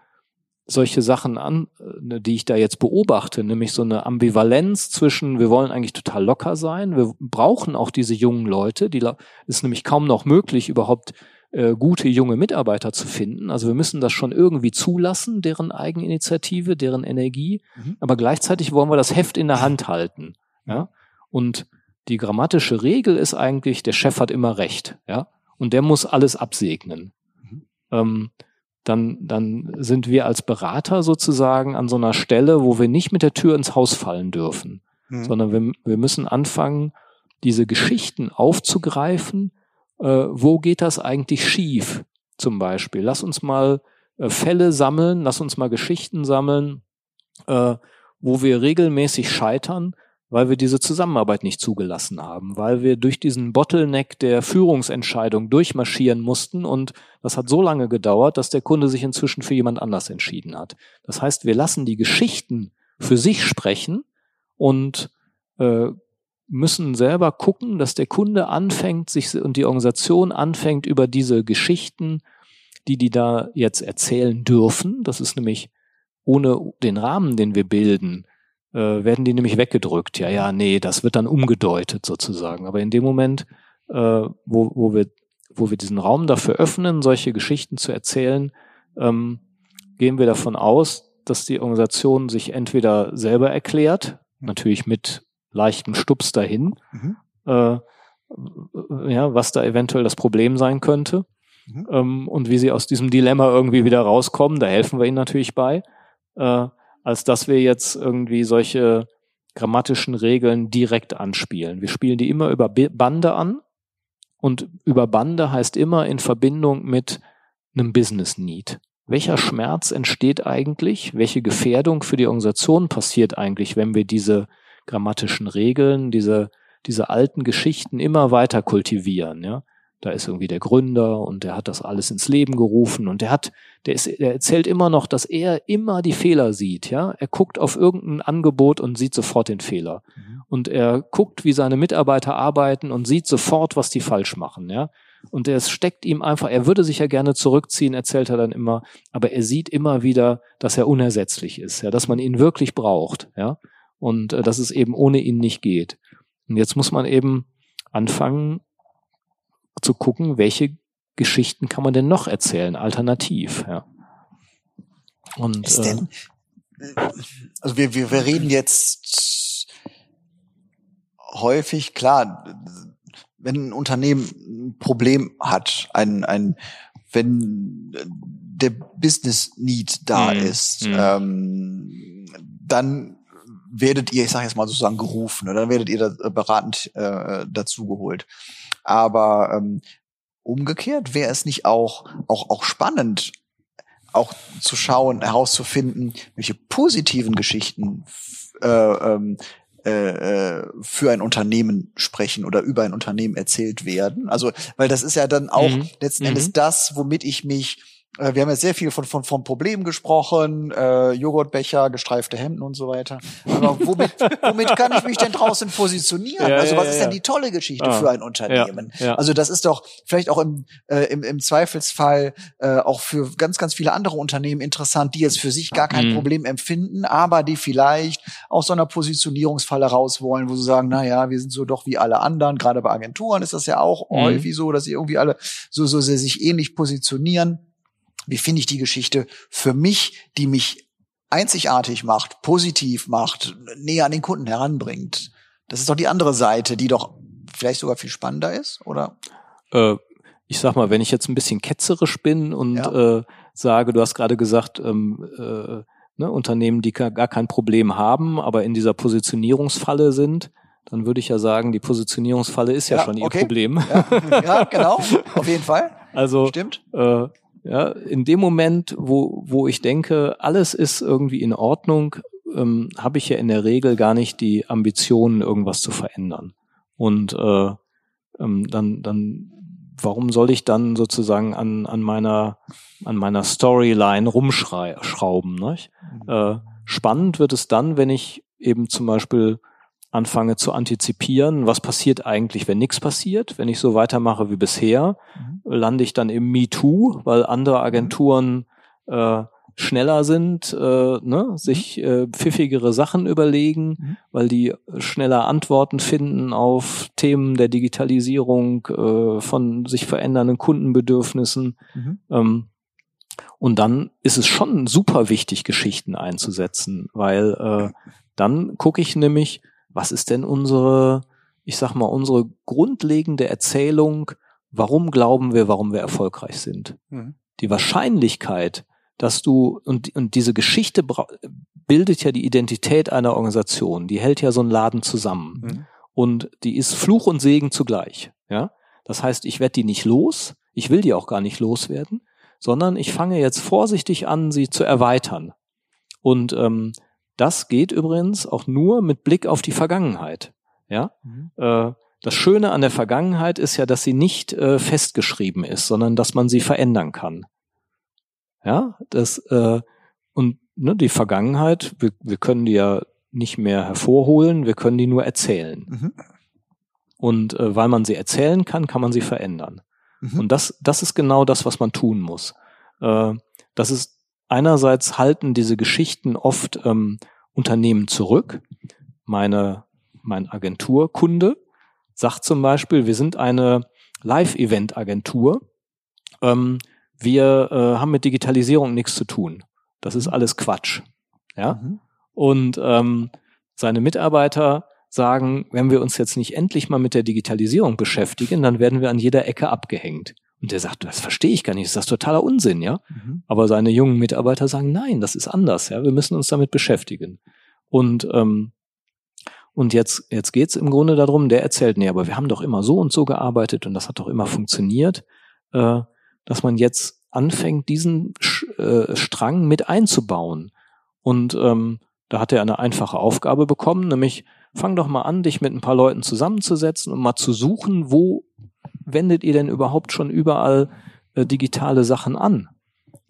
solche Sachen an, äh, die ich da jetzt beobachte, nämlich so eine Ambivalenz zwischen, wir wollen eigentlich total locker sein, wir brauchen auch diese jungen Leute, die ist nämlich kaum noch möglich, überhaupt äh, gute junge Mitarbeiter zu finden. Also wir müssen das schon irgendwie zulassen, deren Eigeninitiative, deren Energie, Mhm. aber gleichzeitig wollen wir das Heft in der Hand halten. Ja? Und die grammatische Regel ist eigentlich, der Chef hat immer recht, ja, und der muss alles absegnen. Mhm. Ähm, dann, dann sind wir als Berater sozusagen an so einer Stelle, wo wir nicht mit der Tür ins Haus fallen dürfen, Mhm. sondern wir, wir müssen anfangen, diese Geschichten aufzugreifen. Äh, wo geht das eigentlich schief? Zum Beispiel. Lass uns mal äh, Fälle sammeln, lass uns mal Geschichten sammeln, äh, wo wir regelmäßig scheitern, weil wir diese Zusammenarbeit nicht zugelassen haben, weil wir durch diesen Bottleneck der Führungsentscheidung durchmarschieren mussten und das hat so lange gedauert, dass der Kunde sich inzwischen für jemand anders entschieden hat. Das heißt, wir lassen die Geschichten für sich sprechen und äh, müssen selber gucken, dass der Kunde anfängt, sich und die Organisation anfängt, über diese Geschichten, die die da jetzt erzählen dürfen, das ist nämlich ohne den Rahmen, den wir bilden, äh, werden die nämlich weggedrückt. Ja, ja, nee, das wird dann umgedeutet sozusagen. Aber in dem Moment, äh, wo, wo, wir, wo wir diesen Raum dafür öffnen, solche Geschichten zu erzählen, ähm, gehen wir davon aus, dass die Organisation sich entweder selber erklärt, natürlich mit leichtem Stups dahin, Mhm. äh, ja, was da eventuell das Problem sein könnte Mhm. ähm, und wie sie aus diesem Dilemma irgendwie wieder rauskommen. Da helfen wir ihnen natürlich bei, äh, als dass wir jetzt irgendwie solche grammatischen Regeln direkt anspielen. Wir spielen die immer über Bande an und über Bande heißt immer in Verbindung mit einem Business Need. Welcher Schmerz entsteht eigentlich? Welche Gefährdung für die Organisation passiert eigentlich, wenn wir diese grammatischen Regeln, diese, diese alten Geschichten immer weiter kultivieren, ja? Da ist irgendwie der Gründer und der hat das alles ins Leben gerufen und der hat, der ist, der erzählt immer noch, dass er immer die Fehler sieht, ja? Er guckt auf irgendein Angebot und sieht sofort den Fehler. Mhm. Und er guckt, wie seine Mitarbeiter arbeiten und sieht sofort, was die falsch machen, ja? Und es steckt ihm einfach, er würde sich ja gerne zurückziehen, erzählt er dann immer, aber er sieht immer wieder, dass er unersetzlich ist, ja, dass man ihn wirklich braucht, ja, und äh, dass es eben ohne ihn nicht geht. Und jetzt muss man eben anfangen zu gucken, welche Geschichten kann man denn noch erzählen, alternativ, ja. Und Ist denn, äh, also wir, wir, wir reden jetzt häufig, klar, wenn ein Unternehmen ein Problem hat, ein, ein, wenn der Business Need da Mhm. ist, Mhm. ähm, dann werdet ihr, ich sage jetzt mal sozusagen gerufen oder dann werdet ihr da beratend äh, dazugeholt. Aber ähm, umgekehrt wäre es nicht auch, auch, auch spannend, auch zu schauen, herauszufinden, welche positiven Geschichten äh, ähm, äh, äh, für ein Unternehmen sprechen oder über ein Unternehmen erzählt werden. Also, weil das ist ja dann auch Mhm. letzten Mhm. Endes das, womit ich mich Äh, wir haben jetzt sehr viel von, von, von Problemen gesprochen, äh, Joghurtbecher, gestreifte Hemden und so weiter. Aber womit, womit kann ich mich denn draußen positionieren? Ja, also ja, was ist ja. denn die tolle Geschichte Ah, für ein Unternehmen? ja. Also das ist doch vielleicht auch im, äh, im, im Zweifelsfall äh, auch für ganz, ganz viele andere Unternehmen interessant, die jetzt für sich gar kein Mhm. Problem empfinden, aber die vielleicht aus so einer Positionierungsfalle raus wollen, wo sie sagen, na ja, wir sind so doch wie alle anderen. Gerade bei Agenturen ist das ja auch Mhm. häufig so, dass sie irgendwie alle so, so sehr sich ähnlich positionieren wie finde ich die Geschichte für mich, die mich einzigartig macht, positiv macht, näher an den Kunden heranbringt. Das ist doch die andere Seite, die doch vielleicht sogar viel spannender ist, oder? äh, ich sag mal, wenn ich jetzt ein bisschen ketzerisch bin und Ja. äh, sage, du hast gerade gesagt, ähm, äh, ne, Unternehmen, die gar kein Problem haben, aber in dieser Positionierungsfalle sind, dann würde ich ja sagen, die Positionierungsfalle ist ja, Ja, schon ihr okay. Problem. Ja, ja genau, auf jeden Fall. Also Stimmt. äh, ja, in dem Moment, wo, wo ich denke, alles ist irgendwie in Ordnung, ähm, habe ich ja in der Regel gar nicht die Ambitionen, irgendwas zu verändern. Und äh, ähm, dann, dann, warum soll ich dann sozusagen an, an meiner, an meiner Storyline rumschrauben? Nicht? Äh, spannend wird es dann, wenn ich eben zum Beispiel anfange zu antizipieren, was passiert eigentlich, wenn nichts passiert. Wenn ich so weitermache wie bisher, lande ich dann im MeToo, weil andere Agenturen äh, schneller sind, äh, ne, sich äh, pfiffigere Sachen überlegen, Mhm. weil die schneller Antworten finden auf Themen der Digitalisierung, äh, von sich verändernden Kundenbedürfnissen. Mhm. Ähm, und dann ist es schon super wichtig, Geschichten einzusetzen, weil äh, dann gucke ich nämlich, was ist denn unsere, ich sag mal, unsere grundlegende Erzählung, warum glauben wir, warum wir erfolgreich sind. Mhm. Die Wahrscheinlichkeit, dass du, und, und diese Geschichte bildet ja die Identität einer Organisation, die hält ja so einen Laden zusammen. Mhm. Und die ist Fluch und Segen zugleich. Ja, das heißt, ich werde die nicht los, ich will die auch gar nicht loswerden, sondern ich fange jetzt vorsichtig an, sie zu erweitern. Und ähm, das geht übrigens auch nur mit Blick auf die Vergangenheit. Ja, Mhm. äh, das Schöne an der Vergangenheit ist ja, dass sie nicht äh, festgeschrieben ist, sondern dass man sie verändern kann. Ja, das äh, und ne, die Vergangenheit, wir, wir können die ja nicht mehr hervorholen, wir können die nur erzählen. Mhm. Und äh, weil man sie erzählen kann, kann man sie verändern. Mhm. Und das, das ist genau das, was man tun muss. Äh, das ist einerseits halten diese Geschichten oft ähm, Unternehmen zurück. Meine, mein Agenturkunde sagt zum Beispiel, wir sind eine Live-Event-Agentur. Ähm, wir äh, haben mit Digitalisierung nichts zu tun. Das ist alles Quatsch. Ja. Mhm. Und ähm, seine Mitarbeiter sagen, wenn wir uns jetzt nicht endlich mal mit der Digitalisierung beschäftigen, dann werden wir an jeder Ecke abgehängt. Und der sagt, das verstehe ich gar nicht, das ist das totaler Unsinn, ja. Mhm. Aber seine jungen Mitarbeiter sagen, nein, das ist anders, ja. Wir müssen uns damit beschäftigen. Und ähm, und jetzt jetzt geht's im Grunde darum, der erzählt, nee, aber wir haben doch immer so und so gearbeitet und das hat doch immer funktioniert, äh, dass man jetzt anfängt, diesen äh, Strang mit einzubauen. Und ähm, da hat er eine einfache Aufgabe bekommen, nämlich fang doch mal an, dich mit ein paar Leuten zusammenzusetzen und mal zu suchen, wo wendet ihr denn überhaupt schon überall äh, digitale Sachen an?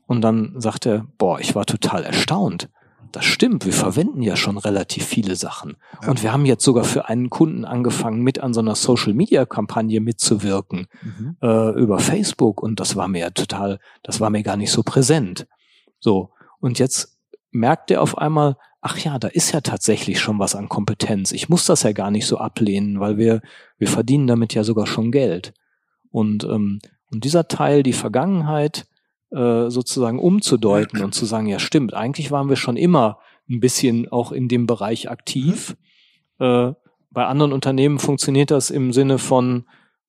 Und dann sagt er, boah, ich war total erstaunt. Das stimmt, wir verwenden ja schon relativ viele Sachen. Ja. Und wir haben jetzt sogar für einen Kunden angefangen, mit an so einer Social-Media-Kampagne mitzuwirken Mhm. äh, über Facebook und das war mir ja total, das war mir gar nicht so präsent. So, und jetzt merkt er auf einmal, ach ja, da ist ja tatsächlich schon was an Kompetenz. Ich muss das ja gar nicht so ablehnen, weil wir, wir verdienen damit ja sogar schon Geld. Und, ähm, und dieser Teil, die Vergangenheit äh, sozusagen umzudeuten und zu sagen, ja stimmt, eigentlich waren wir schon immer ein bisschen auch in dem Bereich aktiv. Äh, bei anderen Unternehmen funktioniert das im Sinne von,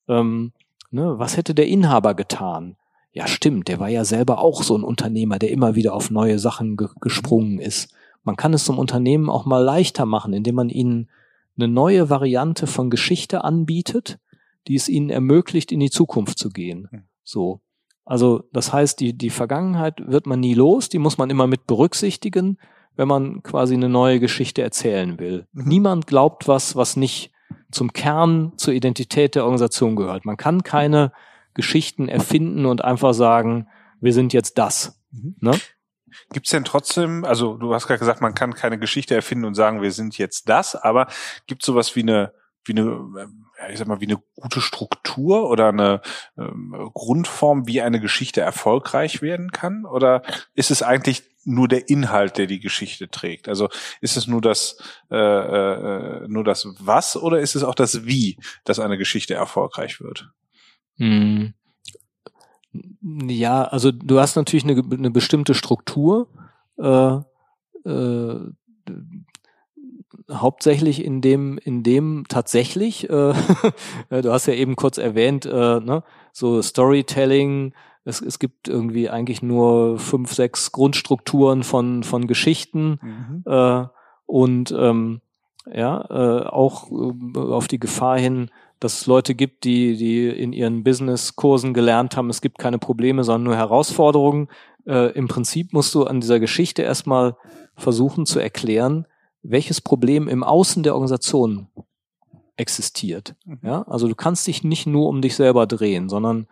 ähm, ne, was hätte der Inhaber getan? Ja, stimmt, der war ja selber auch so ein Unternehmer, der immer wieder auf neue Sachen ge gesprungen ist. Man kann es zum Unternehmen auch mal leichter machen, indem man ihnen eine neue Variante von Geschichte anbietet, die es ihnen ermöglicht, in die Zukunft zu gehen. Hm. So. Also, das heißt, die, die Vergangenheit wird man nie los, die muss man immer mit berücksichtigen, wenn man quasi eine neue Geschichte erzählen will. Mhm. Niemand glaubt was, was nicht zum Kern, zur Identität der Organisation gehört. Man kann keine Geschichten erfinden und einfach sagen, wir sind jetzt das. Mhm. Ne? Gibt's denn trotzdem, also du hast gerade gesagt, man kann keine Geschichte erfinden und sagen, wir sind jetzt das, aber gibt sowas wie eine, wie eine, ich sag mal, wie eine gute Struktur oder eine ähm, Grundform, wie eine Geschichte erfolgreich werden kann? Oder ist es eigentlich nur der Inhalt, der die Geschichte trägt? Also ist es nur das, äh, äh, nur das Was oder ist es auch das Wie, dass eine Geschichte erfolgreich wird? Hm. Ja, also du hast natürlich eine, eine bestimmte Struktur. Äh, äh, hauptsächlich in dem, in dem tatsächlich, äh, du hast ja eben kurz erwähnt, äh, ne, so Storytelling, es, es gibt irgendwie eigentlich nur fünf, sechs Grundstrukturen von, von Geschichten mhm. äh, und ähm, ja, äh, auch äh, auf die Gefahr hin, dass es Leute gibt, die, die in ihren Business-Kursen gelernt haben, es gibt keine Probleme, sondern nur Herausforderungen. Äh, Im Prinzip musst du an dieser Geschichte erstmal versuchen zu erklären, welches Problem im Außen der Organisation existiert. Mhm. Ja, also du kannst dich nicht nur um dich selber drehen, sondern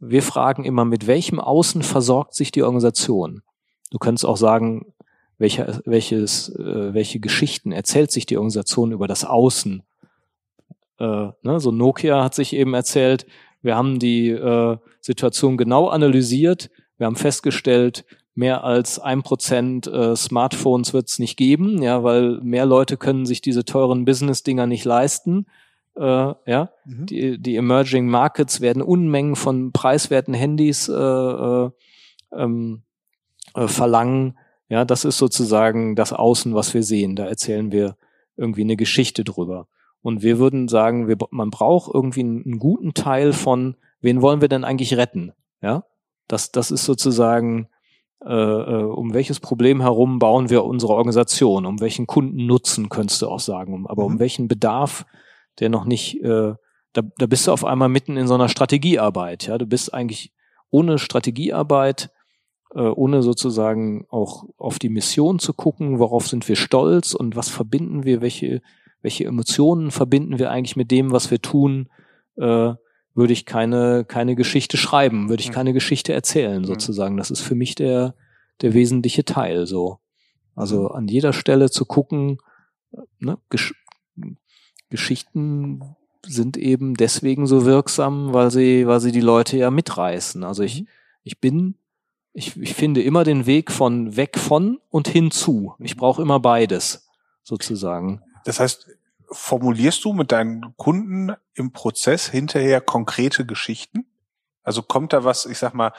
wir fragen immer, mit welchem Außen versorgt sich die Organisation? Du kannst auch sagen, welche, welches, äh, welche Geschichten erzählt sich die Organisation über das Außen? Äh, ne, so Nokia hat sich eben erzählt, wir haben die äh, Situation genau analysiert, wir haben festgestellt, mehr als ein Prozent äh, Smartphones wird es nicht geben, ja, weil mehr Leute können sich diese teuren Business-Dinger nicht leisten. Äh, ja, mhm. die, die Emerging Markets werden Unmengen von preiswerten Handys äh, äh, ähm, äh, verlangen. Ja, das ist sozusagen das Außen, was wir sehen. Da erzählen wir irgendwie eine Geschichte drüber. Und wir würden sagen, wir, man braucht irgendwie einen, einen guten Teil von, wen wollen wir denn eigentlich retten? Ja, das, das ist sozusagen äh, äh, um welches Problem herum bauen wir unsere Organisation, um welchen Kundennutzen könntest du auch sagen, um, aber mhm. um welchen Bedarf, der noch nicht, äh, da, da bist du auf einmal mitten in so einer Strategiearbeit, ja, du bist eigentlich ohne Strategiearbeit, äh, ohne sozusagen auch auf die Mission zu gucken, worauf sind wir stolz und was verbinden wir, welche, welche Emotionen verbinden wir eigentlich mit dem, was wir tun, äh, würde ich keine, keine Geschichte schreiben, würde ich hm. keine Geschichte erzählen, hm. sozusagen. Das ist für mich der, der wesentliche Teil, so. Also hm. an jeder Stelle zu gucken, ne, Gesch Geschichten sind eben deswegen so wirksam, weil sie, weil sie die Leute ja mitreißen. Also ich, ich bin, ich, ich finde immer den Weg von weg von und hinzu. Ich brauche immer beides, sozusagen. Das heißt, formulierst du mit deinen Kunden im Prozess hinterher konkrete Geschichten? Also kommt da was, ich sag mal,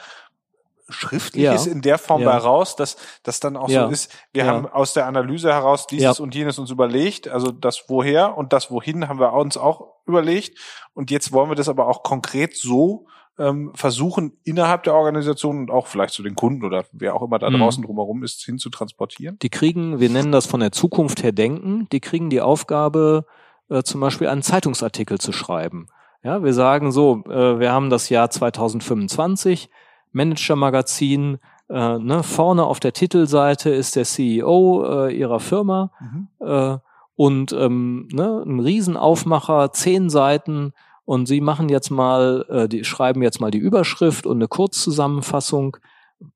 Schriftliches ja. in der Form ja. bei raus, dass das dann auch ja. so ist, wir haben aus der Analyse heraus dieses und jenes uns überlegt, also das woher und das wohin haben wir uns auch überlegt und jetzt wollen wir das aber auch konkret so ähm, versuchen, innerhalb der Organisation und auch vielleicht zu den Kunden oder wer auch immer da mhm. draußen drumherum ist, hin zu transportieren? Die kriegen, wir nennen das von der Zukunft her denken, die kriegen die Aufgabe, äh, zum Beispiel einen Zeitungsartikel zu schreiben. Ja, wir sagen so, äh, wir haben das Jahr 2025, Manager-Magazin, äh, ne, vorne auf der Titelseite ist der CEO äh, ihrer Firma mhm. äh, und ähm, ne, ein Riesenaufmacher, zehn Seiten, und Sie machen jetzt mal, äh, die schreiben jetzt mal die Überschrift und eine Kurzzusammenfassung.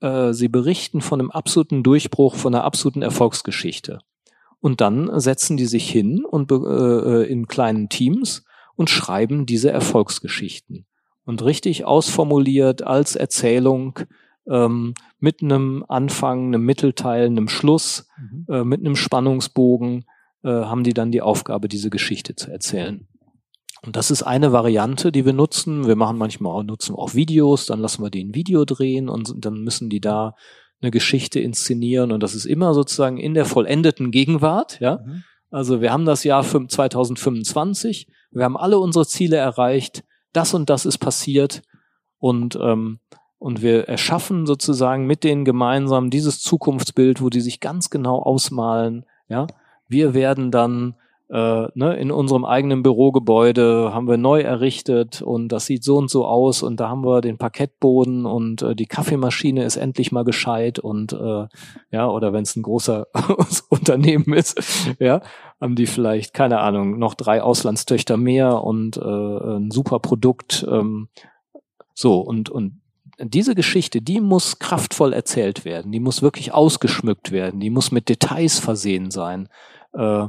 Äh, Sie berichten von einem absoluten Durchbruch, von einer absoluten Erfolgsgeschichte. Und dann setzen die sich hin und äh, in kleinen Teams und schreiben diese Erfolgsgeschichten. Und richtig ausformuliert als Erzählung ähm, mit einem Anfang, einem Mittelteil, einem Schluss, mhm. äh, mit einem Spannungsbogen äh, haben die dann die Aufgabe, diese Geschichte zu erzählen. Und das ist eine Variante, die wir nutzen. Wir machen manchmal auch, nutzen auch Videos, dann lassen wir die ein Video drehen und dann müssen die da eine Geschichte inszenieren und das ist immer sozusagen in der vollendeten Gegenwart, ja. Mhm. Also wir haben das Jahr 2025, wir haben alle unsere Ziele erreicht, das und das ist passiert und ähm, und wir erschaffen sozusagen mit denen gemeinsam dieses Zukunftsbild, wo die sich ganz genau ausmalen, ja. Wir werden dann äh, ne, in unserem eigenen Bürogebäude haben wir neu errichtet und das sieht so und so aus und da haben wir den Parkettboden und äh, die Kaffeemaschine ist endlich mal gescheit und äh, ja, oder wenn es ein großer Unternehmen ist, ja, haben die vielleicht, keine Ahnung, noch drei Auslandstöchter mehr und äh, ein super Produkt. Ähm, so, und, und diese Geschichte, die muss kraftvoll erzählt werden, die muss wirklich ausgeschmückt werden, die muss mit Details versehen sein. Äh,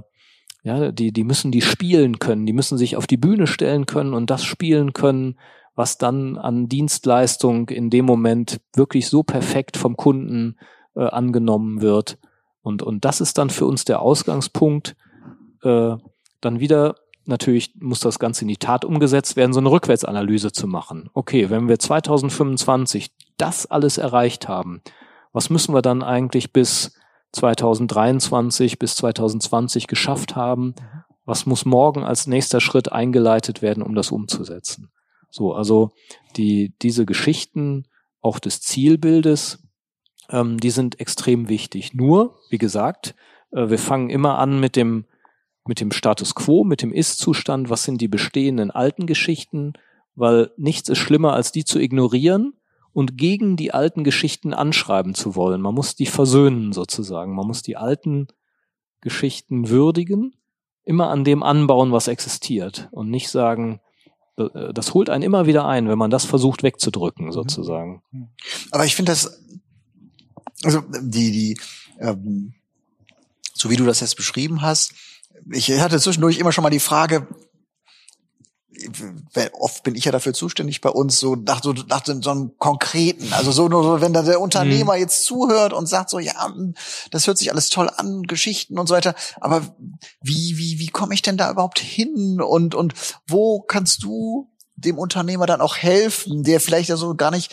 ja, die, die müssen die spielen können, die müssen sich auf die Bühne stellen können und das spielen können, was dann an Dienstleistung in dem Moment wirklich so perfekt vom Kunden äh, angenommen wird. Und, und das ist dann für uns der Ausgangspunkt, äh, dann wieder natürlich muss das Ganze in die Tat umgesetzt werden, so eine Rückwärtsanalyse zu machen. Okay, wenn wir 2025 das alles erreicht haben, was müssen wir dann eigentlich bis 2023 bis 2020 geschafft haben? Was muss morgen als nächster Schritt eingeleitet werden, um das umzusetzen? So, also die, diese Geschichten auch des Zielbildes, ähm, die sind extrem wichtig. Nur, wie gesagt, äh, wir fangen immer an mit dem mit dem Status quo, mit dem Ist-Zustand, was sind die bestehenden alten Geschichten, weil nichts ist schlimmer, als die zu ignorieren und gegen die alten Geschichten anschreiben zu wollen. Man muss die versöhnen sozusagen. Man muss die alten Geschichten würdigen, immer an dem anbauen, was existiert und nicht sagen, äh, das holt einen immer wieder ein, wenn man das versucht wegzudrücken, mhm. sozusagen. Aber ich finde das, also die, die, ähm, so wie du das jetzt beschrieben hast, ich hatte zwischendurch immer schon mal die Frage, oft bin ich ja dafür zuständig bei uns, so nach so, nach so einem konkreten, also so nur so, wenn da der Unternehmer mhm. jetzt zuhört und sagt so, ja, das hört sich alles toll an, Geschichten und so weiter, aber wie, wie, wie komme ich denn da überhaupt hin und, und wo kannst du dem Unternehmer dann auch helfen, der vielleicht ja so gar nicht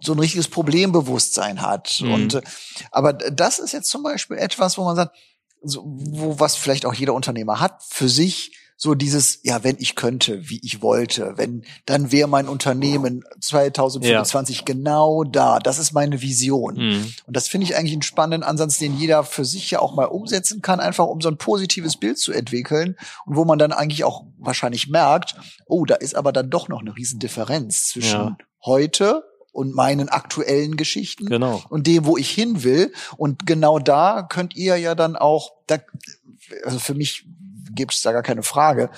so ein richtiges Problembewusstsein hat mhm. und, aber das ist jetzt zum Beispiel etwas, wo man sagt, so, wo was vielleicht auch jeder Unternehmer hat für sich so dieses ja wenn ich könnte wie ich wollte wenn dann wäre mein Unternehmen 2025 ja. genau da das ist meine Vision mhm. und das finde ich eigentlich einen spannenden Ansatz den jeder für sich ja auch mal umsetzen kann einfach um so ein positives Bild zu entwickeln und wo man dann eigentlich auch wahrscheinlich merkt oh da ist aber dann doch noch eine riesen Differenz zwischen ja. heute und meinen aktuellen Geschichten genau. und dem, wo ich hin will. Und genau da könnt ihr ja dann auch, da, also für mich gibt es da gar keine Frage.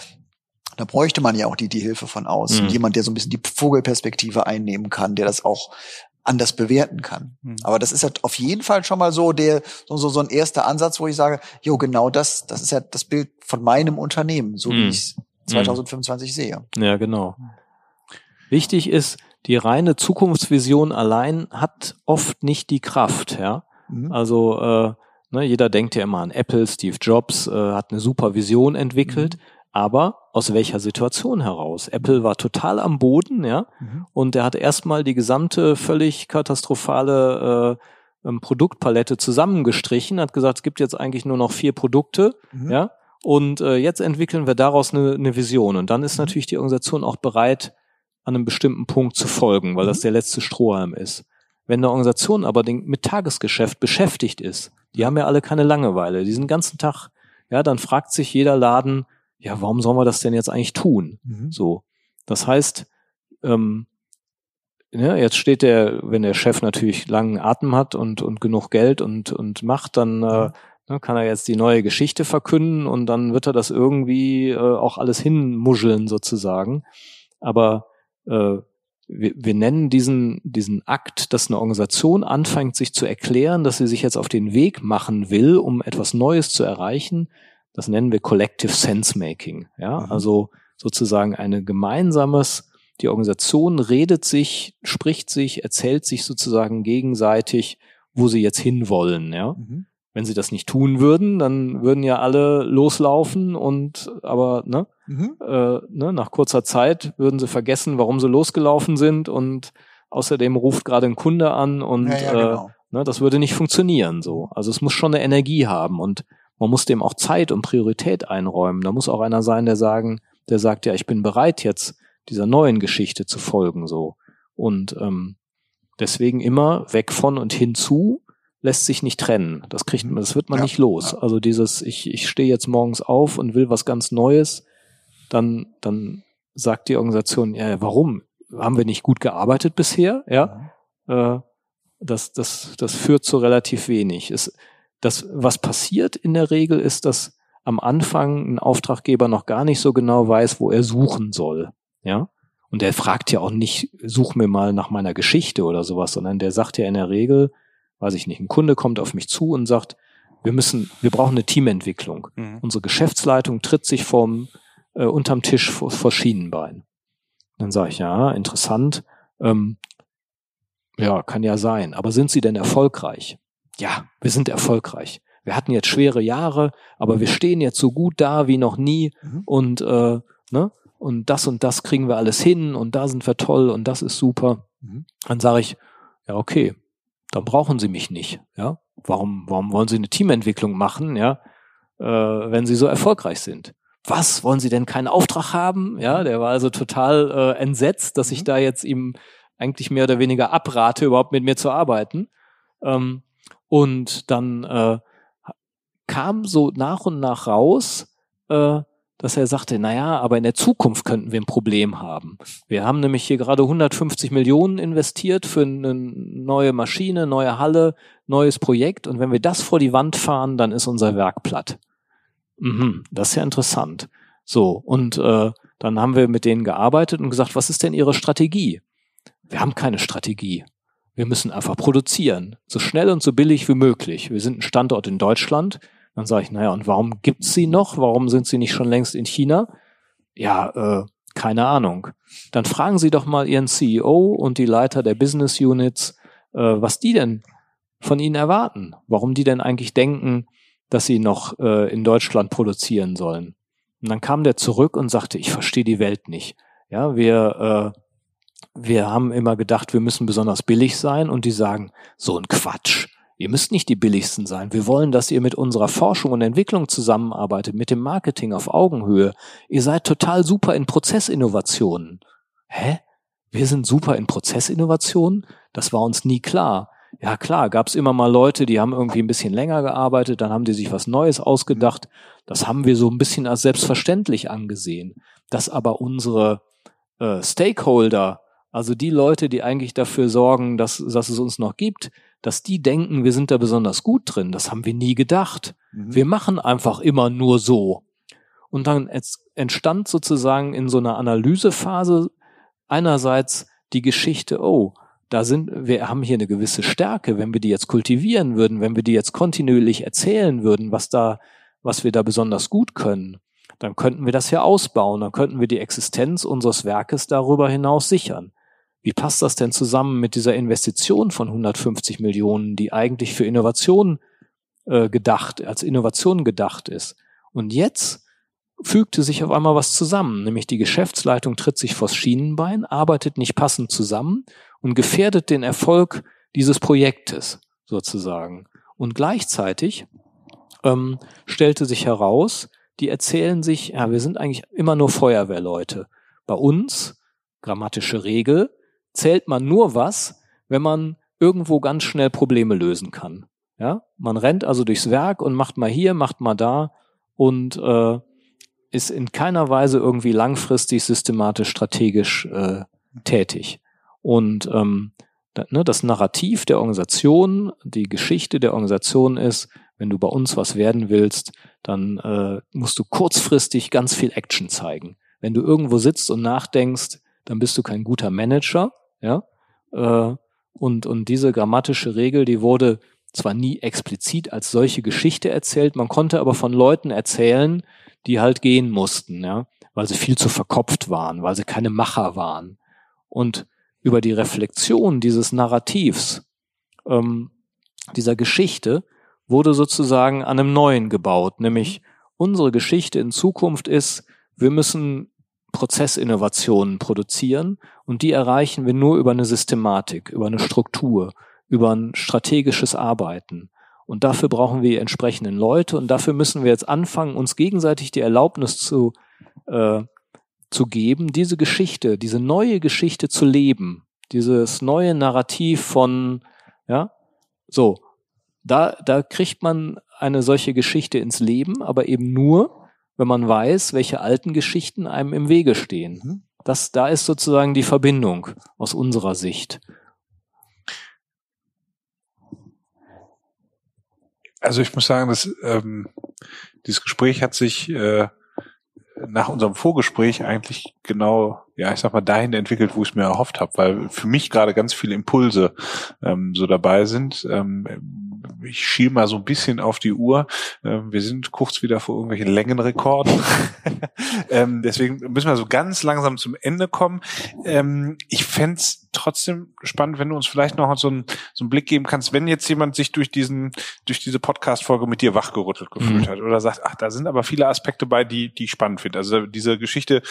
Da bräuchte man ja auch die, die Hilfe von außen. Mhm. Jemand, der so ein bisschen die Vogelperspektive einnehmen kann, der das auch anders bewerten kann. Mhm. Aber das ist ja auf jeden Fall schon mal so der so, so, so ein erster Ansatz, wo ich sage, jo, genau das, das ist ja das Bild von meinem Unternehmen, so mhm. wie ich es 2025 mhm. sehe. Ja, genau. Wichtig ist, die reine Zukunftsvision allein hat oft nicht die Kraft, ja. Mhm. Also äh, ne, jeder denkt ja immer an Apple, Steve Jobs äh, hat eine super Vision entwickelt, mhm. aber aus welcher Situation heraus? Apple war total am Boden, ja, mhm. und er hat erstmal die gesamte völlig katastrophale äh, ähm, Produktpalette zusammengestrichen, hat gesagt, es gibt jetzt eigentlich nur noch vier Produkte, mhm. ja, und äh, jetzt entwickeln wir daraus eine, eine Vision. Und dann ist mhm. natürlich die Organisation auch bereit, an einem bestimmten Punkt zu folgen, weil das mhm. der letzte Strohhalm ist. Wenn eine Organisation aber mit Tagesgeschäft beschäftigt ist, die haben ja alle keine Langeweile, diesen ganzen Tag, ja, dann fragt sich jeder Laden, ja, warum sollen wir das denn jetzt eigentlich tun? Mhm. So. Das heißt, ähm, ja, jetzt steht der, wenn der Chef natürlich langen Atem hat und, und genug Geld und, und Macht, dann äh, mhm. ne, kann er jetzt die neue Geschichte verkünden und dann wird er das irgendwie äh, auch alles hinmuscheln sozusagen. Aber äh, wir, wir nennen diesen, diesen Akt, dass eine Organisation anfängt, sich zu erklären, dass sie sich jetzt auf den Weg machen will, um etwas Neues zu erreichen. Das nennen wir Collective Sense Making. Ja, mhm. also sozusagen eine gemeinsames, die Organisation redet sich, spricht sich, erzählt sich sozusagen gegenseitig, wo sie jetzt hinwollen. Ja, mhm. Wenn sie das nicht tun würden, dann würden ja alle loslaufen und aber ne, Mhm. Äh, ne, nach kurzer Zeit würden sie vergessen, warum sie losgelaufen sind und außerdem ruft gerade ein Kunde an und ja, ja, genau. äh, ne, das würde nicht funktionieren so. Also es muss schon eine Energie haben und man muss dem auch Zeit und Priorität einräumen. Da muss auch einer sein, der sagen, der sagt, ja, ich bin bereit jetzt dieser neuen Geschichte zu folgen so. Und ähm, deswegen immer weg von und hinzu lässt sich nicht trennen. Das kriegt man, das wird man ja, nicht los. Also dieses, ich, ich stehe jetzt morgens auf und will was ganz Neues, dann, dann sagt die Organisation, ja, warum? Haben wir nicht gut gearbeitet bisher? Ja. ja. Äh, das, das, das führt zu relativ wenig. Es, das, was passiert in der Regel ist, dass am Anfang ein Auftraggeber noch gar nicht so genau weiß, wo er suchen soll. Ja. Und der fragt ja auch nicht, such mir mal nach meiner Geschichte oder sowas, sondern der sagt ja in der Regel, weiß ich nicht, ein Kunde kommt auf mich zu und sagt, wir müssen, wir brauchen eine Teamentwicklung. Mhm. Unsere Geschäftsleitung tritt sich vom äh, unterm Tisch vor, vor Schienenbein. Dann sage ich, ja, interessant. Ähm, ja, kann ja sein. Aber sind Sie denn erfolgreich? Ja, wir sind erfolgreich. Wir hatten jetzt schwere Jahre, aber wir stehen jetzt so gut da wie noch nie mhm. und äh, ne? und das und das kriegen wir alles hin und da sind wir toll und das ist super. Mhm. Dann sage ich, ja, okay, dann brauchen Sie mich nicht. Ja, warum, warum wollen Sie eine Teamentwicklung machen, ja, äh, wenn Sie so erfolgreich sind? Was, wollen Sie denn keinen Auftrag haben? Ja, der war also total äh, entsetzt, dass ich mhm. da jetzt ihm eigentlich mehr oder weniger abrate, überhaupt mit mir zu arbeiten. Ähm, und dann äh, kam so nach und nach raus, äh, dass er sagte, naja, aber in der Zukunft könnten wir ein Problem haben. Wir haben nämlich hier gerade 150 Millionen investiert für eine neue Maschine, neue Halle, neues Projekt. Und wenn wir das vor die Wand fahren, dann ist unser Werk platt. Mhm, das ist ja interessant. So, und äh, dann haben wir mit denen gearbeitet und gesagt, was ist denn ihre Strategie? Wir haben keine Strategie. Wir müssen einfach produzieren, so schnell und so billig wie möglich. Wir sind ein Standort in Deutschland. Dann sage ich, naja, und warum gibt's sie noch? Warum sind sie nicht schon längst in China? Ja, äh, keine Ahnung. Dann fragen Sie doch mal Ihren CEO und die Leiter der Business Units, äh, was die denn von Ihnen erwarten. Warum die denn eigentlich denken, dass sie noch äh, in Deutschland produzieren sollen. Und dann kam der zurück und sagte, ich verstehe die Welt nicht. Ja, wir, äh, wir haben immer gedacht, wir müssen besonders billig sein und die sagen, so ein Quatsch. Ihr müsst nicht die billigsten sein. Wir wollen, dass ihr mit unserer Forschung und Entwicklung zusammenarbeitet, mit dem Marketing auf Augenhöhe. Ihr seid total super in Prozessinnovationen. Hä? Wir sind super in Prozessinnovationen? Das war uns nie klar. Ja klar, gab es immer mal Leute, die haben irgendwie ein bisschen länger gearbeitet, dann haben die sich was Neues ausgedacht. Das haben wir so ein bisschen als selbstverständlich angesehen. Dass aber unsere äh, Stakeholder, also die Leute, die eigentlich dafür sorgen, dass, dass es uns noch gibt, dass die denken, wir sind da besonders gut drin. Das haben wir nie gedacht. Mhm. Wir machen einfach immer nur so. Und dann entstand sozusagen in so einer Analysephase einerseits die Geschichte, oh, da sind, wir haben hier eine gewisse Stärke. Wenn wir die jetzt kultivieren würden, wenn wir die jetzt kontinuierlich erzählen würden, was da, was wir da besonders gut können, dann könnten wir das ja ausbauen, dann könnten wir die Existenz unseres Werkes darüber hinaus sichern. Wie passt das denn zusammen mit dieser Investition von 150 Millionen, die eigentlich für Innovation äh, gedacht, als Innovation gedacht ist? Und jetzt fügte sich auf einmal was zusammen, nämlich die Geschäftsleitung tritt sich vors Schienenbein, arbeitet nicht passend zusammen und gefährdet den Erfolg dieses Projektes sozusagen. Und gleichzeitig ähm, stellte sich heraus, die erzählen sich, ja, wir sind eigentlich immer nur Feuerwehrleute. Bei uns, grammatische Regel, zählt man nur was, wenn man irgendwo ganz schnell Probleme lösen kann. Ja, man rennt also durchs Werk und macht mal hier, macht mal da und äh, ist in keiner Weise irgendwie langfristig, systematisch, strategisch äh, tätig. Und ähm, ne, das Narrativ der Organisation, die Geschichte der Organisation ist, wenn du bei uns was werden willst, dann äh, musst du kurzfristig ganz viel Action zeigen. Wenn du irgendwo sitzt und nachdenkst, dann bist du kein guter Manager, ja. Äh, und, und diese grammatische Regel, die wurde zwar nie explizit als solche Geschichte erzählt, man konnte aber von Leuten erzählen, die halt gehen mussten, ja, weil sie viel zu verkopft waren, weil sie keine Macher waren. Und über die Reflexion dieses Narrativs, ähm, dieser Geschichte, wurde sozusagen an einem neuen gebaut, nämlich unsere Geschichte in Zukunft ist, wir müssen Prozessinnovationen produzieren und die erreichen wir nur über eine Systematik, über eine Struktur, über ein strategisches Arbeiten. Und dafür brauchen wir die entsprechenden Leute und dafür müssen wir jetzt anfangen, uns gegenseitig die Erlaubnis zu, äh, zu geben, diese Geschichte, diese neue Geschichte zu leben, dieses neue Narrativ von, ja, so, da, da kriegt man eine solche Geschichte ins Leben, aber eben nur, wenn man weiß, welche alten Geschichten einem im Wege stehen. Mhm. Das, da ist sozusagen die Verbindung aus unserer Sicht. Also ich muss sagen, dass ähm, dieses Gespräch hat sich äh, nach unserem Vorgespräch eigentlich genau, ja, ich sag mal, dahin entwickelt, wo ich es mir erhofft habe, weil für mich gerade ganz viele Impulse ähm, so dabei sind. Ähm, ich schiel mal so ein bisschen auf die Uhr. Ähm, wir sind kurz wieder vor irgendwelchen Längenrekorden. ähm, deswegen müssen wir so ganz langsam zum Ende kommen. Ähm, ich fände trotzdem spannend, wenn du uns vielleicht noch so einen, so einen Blick geben kannst, wenn jetzt jemand sich durch diesen, durch diese Podcast-Folge mit dir wachgerüttelt gefühlt mhm. hat oder sagt, ach, da sind aber viele Aspekte bei, die, die ich spannend finde. Also diese Geschichte,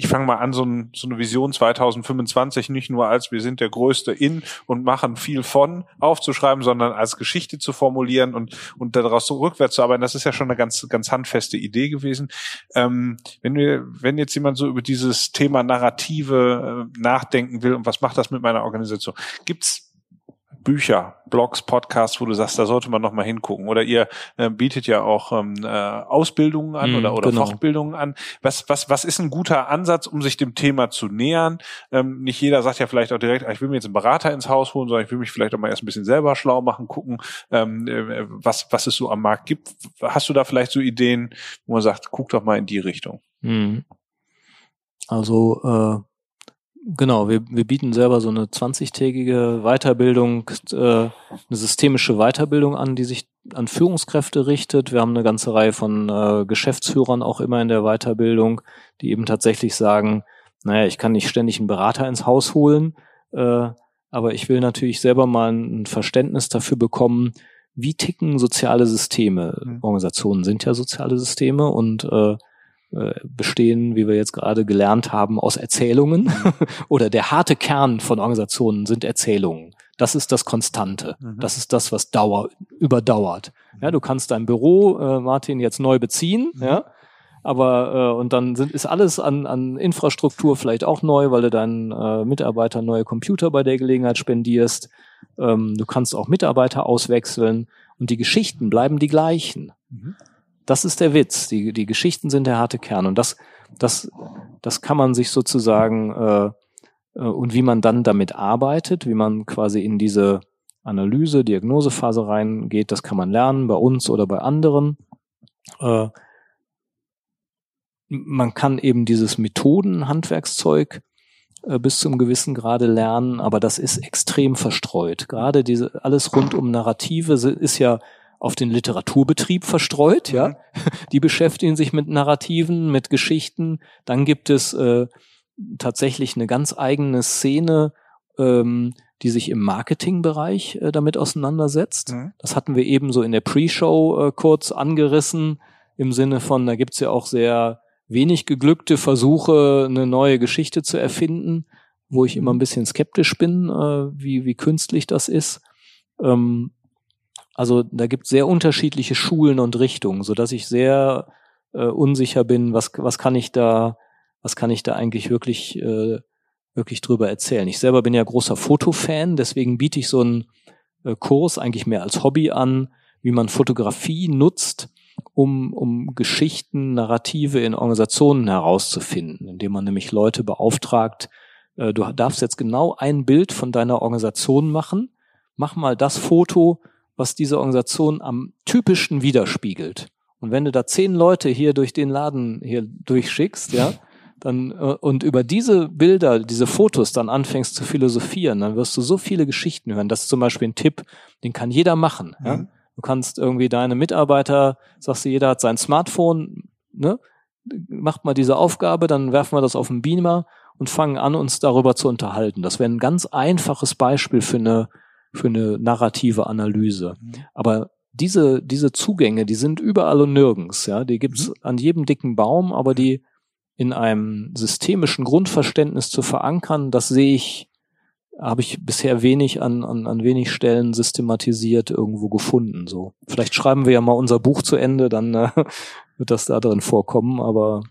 ich fange mal an, so, ein, so eine Vision 2025 nicht nur als wir sind der Größte in und machen viel von aufzuschreiben, sondern als Geschichte zu formulieren und, und daraus so rückwärts zu arbeiten. Das ist ja schon eine ganz, ganz handfeste Idee gewesen. Ähm, wenn wir, wenn jetzt jemand so über dieses Thema Narrative äh, nachdenken will und was macht das mit meiner Organisation, gibt's Bücher, Blogs, Podcasts, wo du sagst, da sollte man noch mal hingucken? Oder ihr äh, bietet ja auch ähm, äh, Ausbildungen an mm, oder, oder genau. Fortbildungen an. Was, was, was ist ein guter Ansatz, um sich dem Thema zu nähern? Ähm, nicht jeder sagt ja vielleicht auch direkt, ah, ich will mir jetzt einen Berater ins Haus holen, sondern ich will mich vielleicht auch mal erst ein bisschen selber schlau machen, gucken, ähm, äh, was, was es so am Markt gibt. Hast du da vielleicht so Ideen, wo man sagt, guck doch mal in die Richtung? Mm. Also äh Genau, wir, wir bieten selber so eine 20-tägige Weiterbildung, äh, eine systemische Weiterbildung an, die sich an Führungskräfte richtet. Wir haben eine ganze Reihe von äh, Geschäftsführern auch immer in der Weiterbildung, die eben tatsächlich sagen, naja, ich kann nicht ständig einen Berater ins Haus holen, äh, aber ich will natürlich selber mal ein Verständnis dafür bekommen, wie ticken soziale Systeme. Mhm. Organisationen sind ja soziale Systeme und äh, bestehen, wie wir jetzt gerade gelernt haben, aus Erzählungen mhm. oder der harte Kern von Organisationen sind Erzählungen. Das ist das Konstante. Mhm. Das ist das, was dauer, überdauert. Ja, mhm. du kannst dein Büro, äh, Martin, jetzt neu beziehen, ja, aber äh, und dann sind, ist alles an, an Infrastruktur vielleicht auch neu, weil du deinen äh, Mitarbeitern neue Computer bei der Gelegenheit spendierst. Ähm, du kannst auch Mitarbeiter auswechseln und die Geschichten bleiben die gleichen. Mhm. Das ist der Witz. Die, die Geschichten sind der harte Kern. Und das, das, das kann man sich sozusagen, äh, äh, und wie man dann damit arbeitet, wie man quasi in diese Analyse, Diagnosephase reingeht, das kann man lernen bei uns oder bei anderen. Äh, man kann eben dieses Methoden-Handwerkszeug äh, bis zum gewissen Grade lernen, aber das ist extrem verstreut. Gerade diese alles rund um Narrative ist ja auf den Literaturbetrieb verstreut, ja. Mhm. Die beschäftigen sich mit Narrativen, mit Geschichten. Dann gibt es äh, tatsächlich eine ganz eigene Szene, ähm, die sich im Marketingbereich äh, damit auseinandersetzt. Mhm. Das hatten wir eben so in der Pre-Show äh, kurz angerissen, im Sinne von, da gibt's ja auch sehr wenig geglückte Versuche, eine neue Geschichte zu erfinden, wo ich immer ein bisschen skeptisch bin, äh, wie, wie künstlich das ist. Ähm, also da gibt es sehr unterschiedliche Schulen und Richtungen, so dass ich sehr äh, unsicher bin, was, was kann ich da, was kann ich da eigentlich wirklich, äh, wirklich drüber erzählen. Ich selber bin ja großer Fotofan, deswegen biete ich so einen äh, Kurs eigentlich mehr als Hobby an, wie man Fotografie nutzt, um, um Geschichten, Narrative in Organisationen herauszufinden, indem man nämlich Leute beauftragt, äh, du darfst jetzt genau ein Bild von deiner Organisation machen, mach mal das Foto, was diese Organisation am typischsten widerspiegelt. Und wenn du da zehn Leute hier durch den Laden hier durchschickst, ja, dann äh, und über diese Bilder, diese Fotos dann anfängst zu philosophieren, dann wirst du so viele Geschichten hören. Das ist zum Beispiel ein Tipp, den kann jeder machen. Ja? Mhm. Du kannst irgendwie deine Mitarbeiter, sagst du, jeder hat sein Smartphone, ne? Macht mal diese Aufgabe, dann werfen wir das auf den Beamer und fangen an, uns darüber zu unterhalten. Das wäre ein ganz einfaches Beispiel für eine für eine narrative Analyse. Mhm. Aber diese, diese Zugänge, die sind überall und nirgends, ja. Die gibt's mhm. an jedem dicken Baum, aber die in einem systemischen Grundverständnis zu verankern, das sehe ich, habe ich bisher wenig an, an, an wenig Stellen systematisiert irgendwo gefunden. So. Vielleicht schreiben wir ja mal unser Buch zu Ende, dann äh, wird das da drin vorkommen, aber.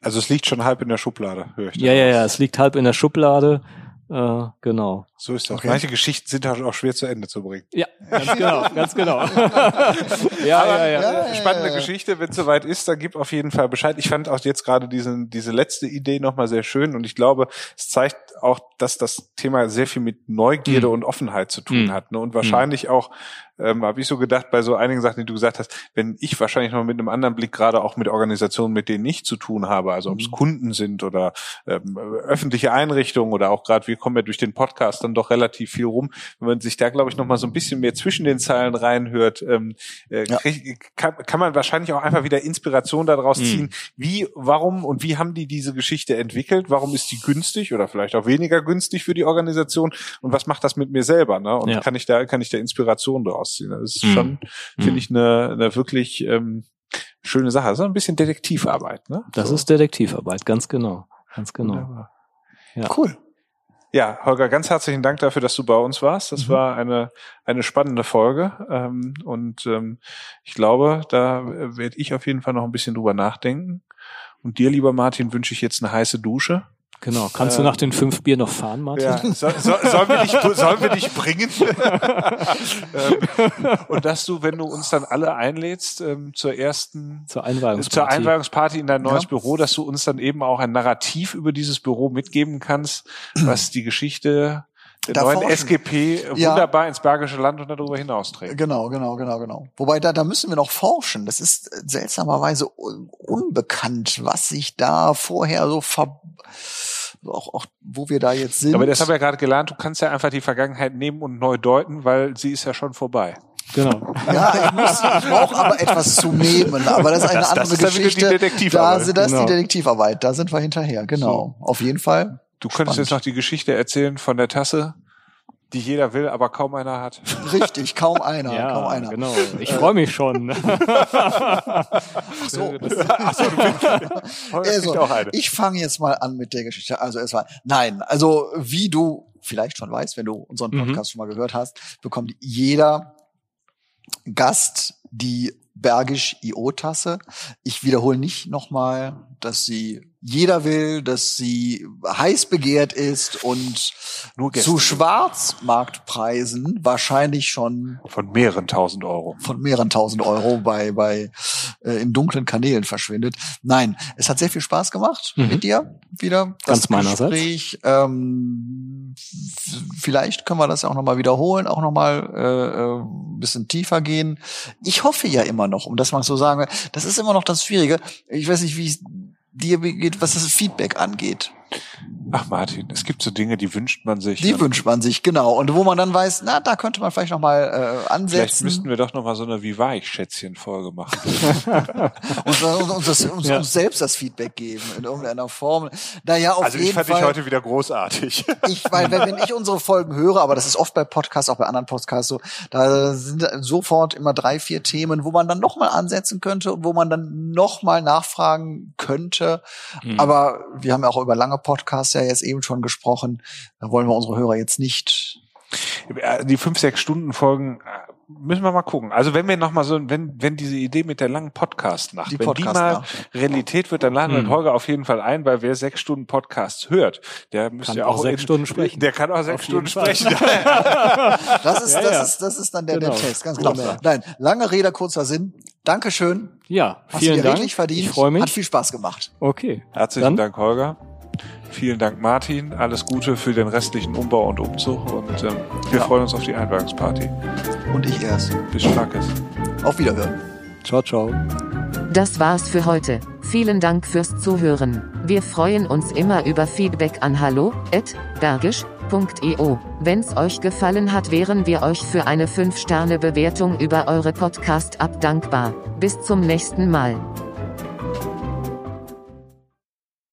Also es liegt schon halb in der Schublade, höre ich. Ja, ja, ja, es liegt halb in der Schublade. Äh, genau. So ist das. Okay. Manche Geschichten sind halt auch schwer zu Ende zu bringen. Ja, ganz genau, ganz genau. ja, Aber, ja, ja. ja, spannende. Geschichte. Wenn es soweit ist, dann gib auf jeden Fall Bescheid. Ich fand auch jetzt gerade diesen, diese letzte Idee nochmal sehr schön und ich glaube, es zeigt auch, dass das Thema sehr viel mit Neugierde Mhm. und Offenheit zu tun Mhm. hat. Ne? Und wahrscheinlich auch, ähm, habe ich so gedacht, bei so einigen Sachen, die du gesagt hast, wenn ich wahrscheinlich noch mit einem anderen Blick gerade auch mit Organisationen, mit denen ich zu tun habe, also ob es Mhm. Kunden sind oder ähm, öffentliche Einrichtungen oder auch gerade, wir kommen ja durch den Podcast dann doch relativ viel rum, wenn man sich da, glaube ich, noch mal so ein bisschen mehr zwischen den Zeilen reinhört, ähm, äh, Ja. krieg, kann, kann man wahrscheinlich auch einfach wieder Inspiration daraus Mhm. ziehen, wie, warum und wie haben die diese Geschichte entwickelt, warum ist die günstig oder vielleicht auch weniger günstig für die Organisation und was macht das mit mir selber, ne? Und Ja. kann ich da, kann ich da Inspiration daraus ziehen? Das ist Mhm. schon, Mhm. finde ich, eine, eine wirklich ähm, schöne Sache. Das ist ein bisschen Detektivarbeit, ne? Das So. ist Detektivarbeit, ganz genau. Ganz genau. Wunderbar. Cool. Ja, Holger, ganz herzlichen Dank dafür, dass du bei uns warst. Das Mhm. war eine, eine spannende Folge. Ähm, und ähm, ich glaube, da werde ich auf jeden Fall noch ein bisschen drüber nachdenken. Und dir, lieber Martin, wünsche ich jetzt eine heiße Dusche. Genau. Kannst Ähm, du nach den fünf Bier noch fahren, Martin? Ja, so, so, sollen, wir dich, sollen wir dich bringen? ähm, und dass du, wenn du uns dann alle einlädst ähm, zur ersten Zur Einweihungsparty. zur Einweihungsparty in dein neues Ja. Büro, dass du uns dann eben auch ein Narrativ über dieses Büro mitgeben kannst, was die Geschichte der Da neuen forschen. SGP Ja. wunderbar ins Bergische Land und darüber hinaus trägt. Genau, genau, genau, genau. Wobei da, da müssen wir noch forschen. Das ist seltsamerweise un unbekannt, was sich da vorher so ver auch, auch wo wir da jetzt sind. Aber das habe ich ja gerade gelernt, du kannst ja einfach die Vergangenheit nehmen und neu deuten, weil sie ist ja schon vorbei. Genau. ja, ich, muss, ich brauche aber etwas zu nehmen. Aber das ist eine Das- das andere ist dann wieder die Geschichte. Detektivarbeit. Da sind das Genau. die Detektivarbeit. Da sind wir hinterher. Genau. Auf jeden Fall. Du könntest Spannend. jetzt noch die Geschichte erzählen von der Tasse, die jeder will, aber kaum einer hat. Richtig, kaum einer, ja, kaum einer. genau. Ich freue mich schon. Ach so. Also, kriegt auch eine. ich fange jetzt mal an mit der Geschichte. Also erstmal, nein, also wie du vielleicht schon weißt, wenn du unseren Mhm. Podcast schon mal gehört hast, bekommt jeder Gast die Bergisch IO-Tasse. Ich wiederhole nicht nochmal, dass sie jeder will, dass sie heiß begehrt ist und zu Schwarzmarktpreisen wahrscheinlich schon Von mehreren tausend Euro. von mehreren tausend Euro bei, bei äh, in dunklen Kanälen verschwindet. Nein, es hat sehr viel Spaß gemacht Mhm. mit dir wieder. Ganz meinerseits. Gespräch. Ähm, vielleicht können wir das ja auch nochmal wiederholen, auch nochmal äh, äh, ein bisschen tiefer gehen. Ich hoffe ja immer noch, um das mal so sagen, das ist immer noch das Schwierige. Ich weiß nicht, wie es dir geht, was das Feedback angeht. Ach Martin, es gibt so Dinge, die wünscht man sich. Die ne? wünscht man sich, genau. Und wo man dann weiß, na, da könnte man vielleicht nochmal äh, ansetzen. Vielleicht müssten wir doch noch mal so eine Wie war ich Schätzchen-Folge machen. und, und, und das, uns, Ja. uns selbst das Feedback geben in irgendeiner Form. Naja, auf also jeden ich fand Fall. dich heute wieder großartig. ich, weil wenn, ich unsere Folgen höre, aber das ist oft bei Podcasts, auch bei anderen Podcasts so, da sind sofort immer drei, vier Themen, wo man dann nochmal ansetzen könnte und wo man dann nochmal nachfragen könnte. Mhm. Aber wir haben ja auch über lange Podcasts ja jetzt eben schon gesprochen. Da wollen wir unsere Hörer jetzt nicht. Die fünf, sechs Stunden Folgen äh, müssen wir mal gucken. Also wenn wir noch mal so, wenn, wenn diese Idee mit der langen Podcast-Nacht, Die wenn die mal. Realität wird, dann laden wir Hm. Holger auf jeden Fall ein, weil wer sechs Stunden Podcasts hört, der müsste Kann ja auch auch sechs in- Stunden sprechen. Der kann auch sechs Auf Stunden sprechen. Das ist, Ja, das ja. ist, das ist dann der, Genau. der Text, ganz genau. Genau. Nein, lange Rede, kurzer Sinn. Dankeschön. Ja, Hast vielen du dir Dank. richtig verdient. Ich freue mich. Hat viel Spaß gemacht. Okay. Herzlichen Dann- Dank, Holger. Vielen Dank, Martin. Alles Gute für den restlichen Umbau und Umzug und ähm, wir Ja. freuen uns auf die Einweihungsparty. Und ich erst. Bis Schnackes. Auf Wiederhören. Ciao, ciao. Das war's für heute. Vielen Dank fürs Zuhören. Wir freuen uns immer über Feedback an hallo@bergisch.io. Wenn's euch gefallen hat, wären wir euch für eine 5-Sterne-Bewertung über eure Podcast-App dankbar. Bis zum nächsten Mal.